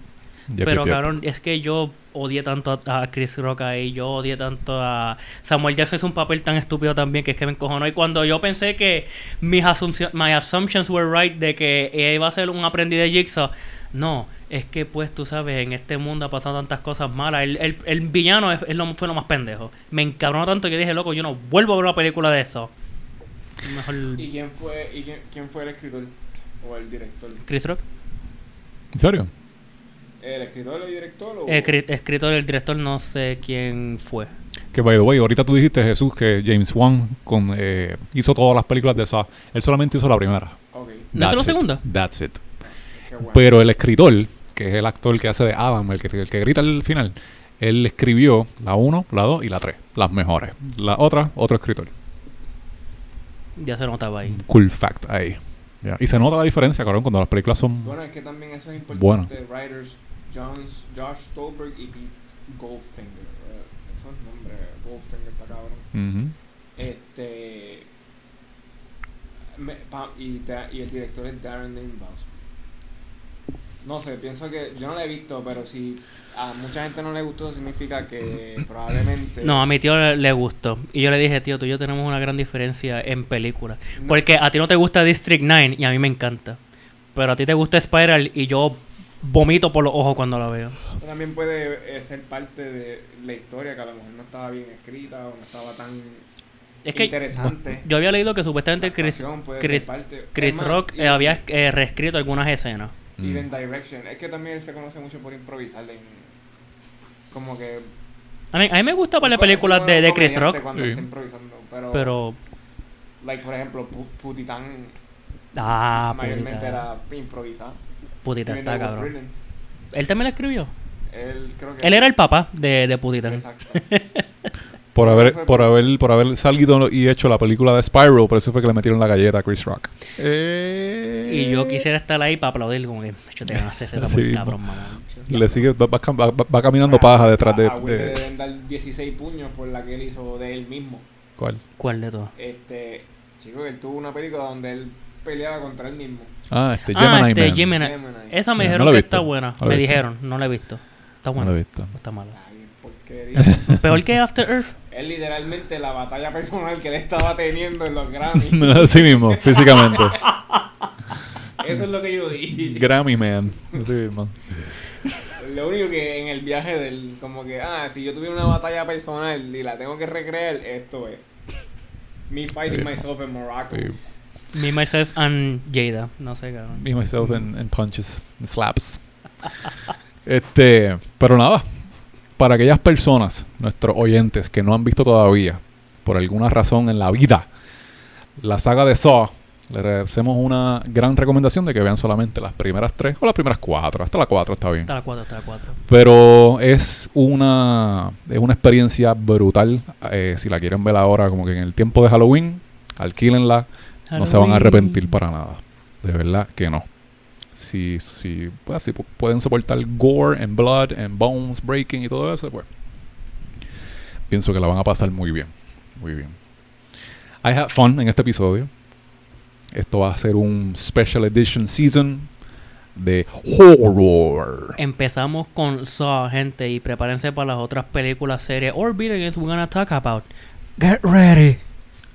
Yep, Pero yep. cabrón, es que yo odié tanto a, a Chris Rock ahí, yo odié tanto a Samuel Jackson, es un papel tan estúpido también que es que me encojonó. Y cuando yo pensé que mis assumption, my assumptions were right de que ella iba a ser un aprendiz de Jigsaw, no, es que pues tú sabes, en este mundo ha pasado tantas cosas malas. El, el, el villano es, es lo, fue lo más pendejo. Me encabronó tanto que dije, loco, yo no vuelvo a ver una película de eso. Mejor ¿Y quién fue, y quién, quién fue el escritor? ¿O el director? Chris Rock. ¿En serio? ¿El escritor o el director? O... Cri- escritor, el director, no sé quién fue. Que by the way, ahorita tú dijiste, Jesús, que James Wan con, eh, hizo todas las películas de Saw. Él solamente hizo la primera. Ok, ¿No hizo la That's it. segunda? That's it. bueno. Pero el escritor, que es el actor que hace de Adam, el que, el que grita al final, él escribió la 1, la 2 y la 3, las mejores. La otra, otro escritor. Ya se notaba ahí. Cool fact ahí. Y se nota la diferencia, cabrón, cuando las películas son... Bueno, es que también eso es Bueno. importante. Writers Jones, Josh Stolberg y Pete Goldfinger. Eh, esos nombres, Goldfinger está cabrón. Este. me- pa- y, da- y el director es Darren Lynn. No sé, pienso que. Yo no la he visto, pero si a mucha gente no le gustó, significa que probablemente. No, a mi tío le, le gustó. Y yo le dije, tío, tú y yo tenemos una gran diferencia en películas. No. Porque a ti no te gusta District 9 y a mí me encanta. Pero a ti te gusta Spiral y yo vomito por los ojos cuando la veo. También puede eh, ser parte de la historia que a lo mejor no estaba bien escrita o no estaba tan Es que interesante. yo había leído que supuestamente Chris, Chris, Rock y- eh, había eh, reescrito algunas escenas. Even Mm. Direction. Es que también se conoce mucho por improvisar en. Como que. A mí, a mí me gusta para las películas de, de Chris Rock. Cuando Sí. está improvisando. Pero. Pero... Like, por ejemplo, Pu- Putitán Ah, mayormente era improvisado. Putita está cabrón. written, Él también la escribió. Él creo que Él era el papá de, de Putita. Exacto. (laughs) Por haber, por haber, por haber salido y hecho la película de Spyro, por eso fue que le metieron la galleta a Chris Rock. Eh, Y yo quisiera estar ahí para aplaudir como que yo te ganaste ese (laughs) Sí, cabrón, mamá. Le sigue, va, va- va- va caminando paja detrás de, A- a Will le de- deben dar 16 puños por la que él hizo de él mismo. ¿Cuál? ¿Cuál de todos? Este, chico, él tuvo una película donde él peleaba contra él mismo. Ah, este ah, Gemini este Man. Gemini. Gemini. Esa me No, dijeron no la que está buena. No la me visto. dijeron, no la he visto. Está No buena. lo he visto. No está mala. Ay. (laughs) Peor que After Earth. es literalmente la batalla personal que él estaba teniendo en los Grammys. (laughs) Así mismo, físicamente. (laughs) Eso es lo que yo vi. Grammy Man. Así mismo. Lo único que en el viaje del, como que, ah, si yo tuviera una batalla personal y la tengo que recrear, esto es. Me fighting myself in Morocco. Sí. Me, myself and Jada. No sé, cabrón. Me, myself and, and punches, and slaps. Este, pero nada, para aquellas personas, nuestros oyentes que no han visto todavía, por alguna razón en la vida, la saga de Saw, le hacemos una gran recomendación de que vean solamente las primeras tres o las primeras cuatro, hasta la cuatro está bien. Está la 4, está la 4. Pero es una, es una experiencia brutal. eh, si la quieren ver ahora, como que en el tiempo de Halloween, alquílenla. No se van a arrepentir para nada. De verdad que no. Si, si, pues, si pu- pueden soportar gore and blood and bones breaking y todo eso, pues pienso que la van a pasar muy bien. Muy bien. I had fun en este episodio. Esto va a ser un special edition season de horror. Empezamos con Saw, gente, y prepárense para las otras películas, series or video games we're gonna talk about. Get ready.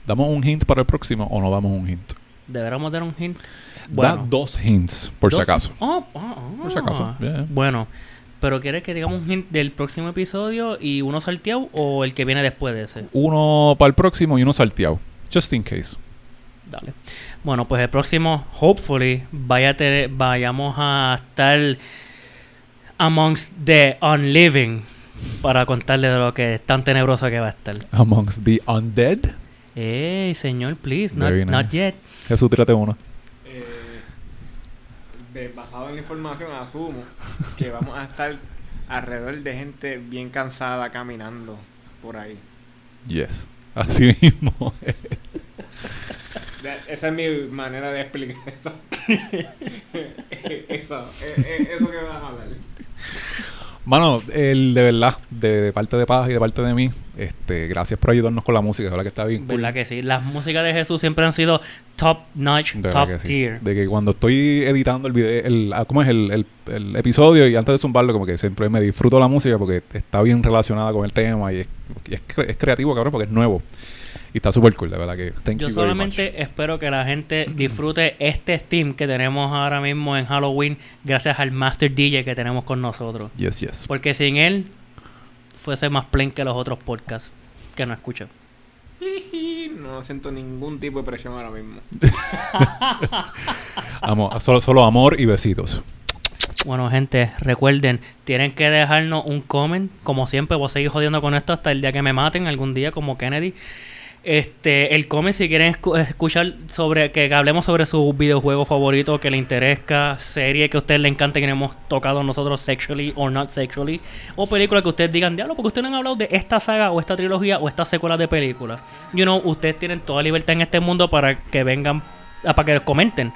¿Damos un hint para el próximo o no damos un hint? Deberíamos dar un hint. da dos hints, por si acaso. Oh, oh, oh. Por si acaso, yeah. Bueno, pero ¿quieres que digamos un hint del próximo episodio y uno salteado o el que viene después de ese? Uno para el próximo y uno salteado. Just in case. Dale. Bueno, pues el próximo, hopefully, vaya tener, vayamos a estar amongst the unliving para contarle de lo que es tan tenebroso que va a estar. Amongst the undead. Ey, señor, please, not, Very not nice. yet. Jesús, tírate uno. Eh, basado en la información, asumo que vamos a estar alrededor de gente bien cansada caminando por ahí. Yes. Así mismo. Esa es mi manera de explicar eso. (laughs) eso, eh, eh, eso que van a hablar. Mano, el de verdad, de, de parte de Paz y de parte de mí, este, gracias por ayudarnos con la música, de verdad que está bien. cool. ¿Verdad que sí? Las músicas de Jesús siempre han sido top notch, De top que sí. tier. De que cuando estoy editando el video, el, ah, ¿cómo es? El, el- el episodio y antes de zumbarlo, como que siempre me disfruto la música porque está bien relacionada con el tema y es, y es, cre- es creativo, cabrón, porque es nuevo. Y está súper cool, de verdad que thank Yo you very much. solamente espero que la gente disfrute este theme que tenemos ahora mismo en Halloween gracias al Master DJ que tenemos con nosotros. Yes, yes. Porque sin él fuese más plain que los otros podcasts que no escucho. (laughs) No siento ningún tipo de presión ahora mismo. (laughs) Amo- solo, solo amor y besitos. Bueno, gente, recuerden, tienen que dejarnos un comment. Como siempre, voy a seguir jodiendo con esto hasta el día que me maten, algún día, como Kennedy. Este, el comment si quieren escu- escuchar sobre que hablemos sobre su videojuego favorito que le interesa, serie que a ustedes le encanta que hemos tocado nosotros sexually or not sexually, o película que ustedes digan, diablo, porque ustedes no han hablado de esta saga o esta trilogía o esta secuela de películas. You know, ustedes tienen toda libertad en este mundo para que vengan, ah, para que comenten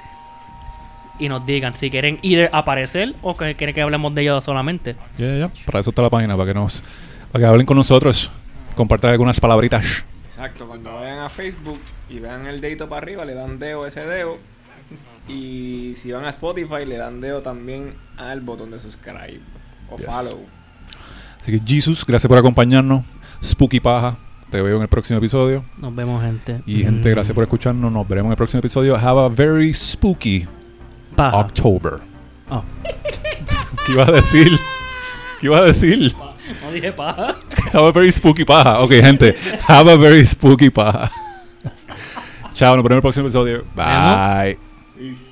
y nos digan si quieren ir aparecer o que quieren que hablemos de ellos solamente. Ya, ya. Para eso está la página, para que nos, para que hablen con nosotros, compartan algunas palabritas. Exacto, cuando vayan a Facebook y vean el dedito para arriba, le dan deo a ese deo. Y si van a Spotify, le dan deo también al botón de subscribe o Yes. follow. Así que Jesus, gracias por acompañarnos. Spooky Paja, te veo en el próximo episodio. Nos vemos, gente. Y gente, Mm. gracias por escucharnos. Nos veremos en el próximo episodio. Have a very spooky Paja. October. Oh. (laughs) ¿Qué ibas a decir? ¿Qué ibas a decir? No dije paja. Have a very spooky paja. Ok, gente. Have a very spooky paja. Chao, nos vemos en el próximo episodio. Bye. Peace.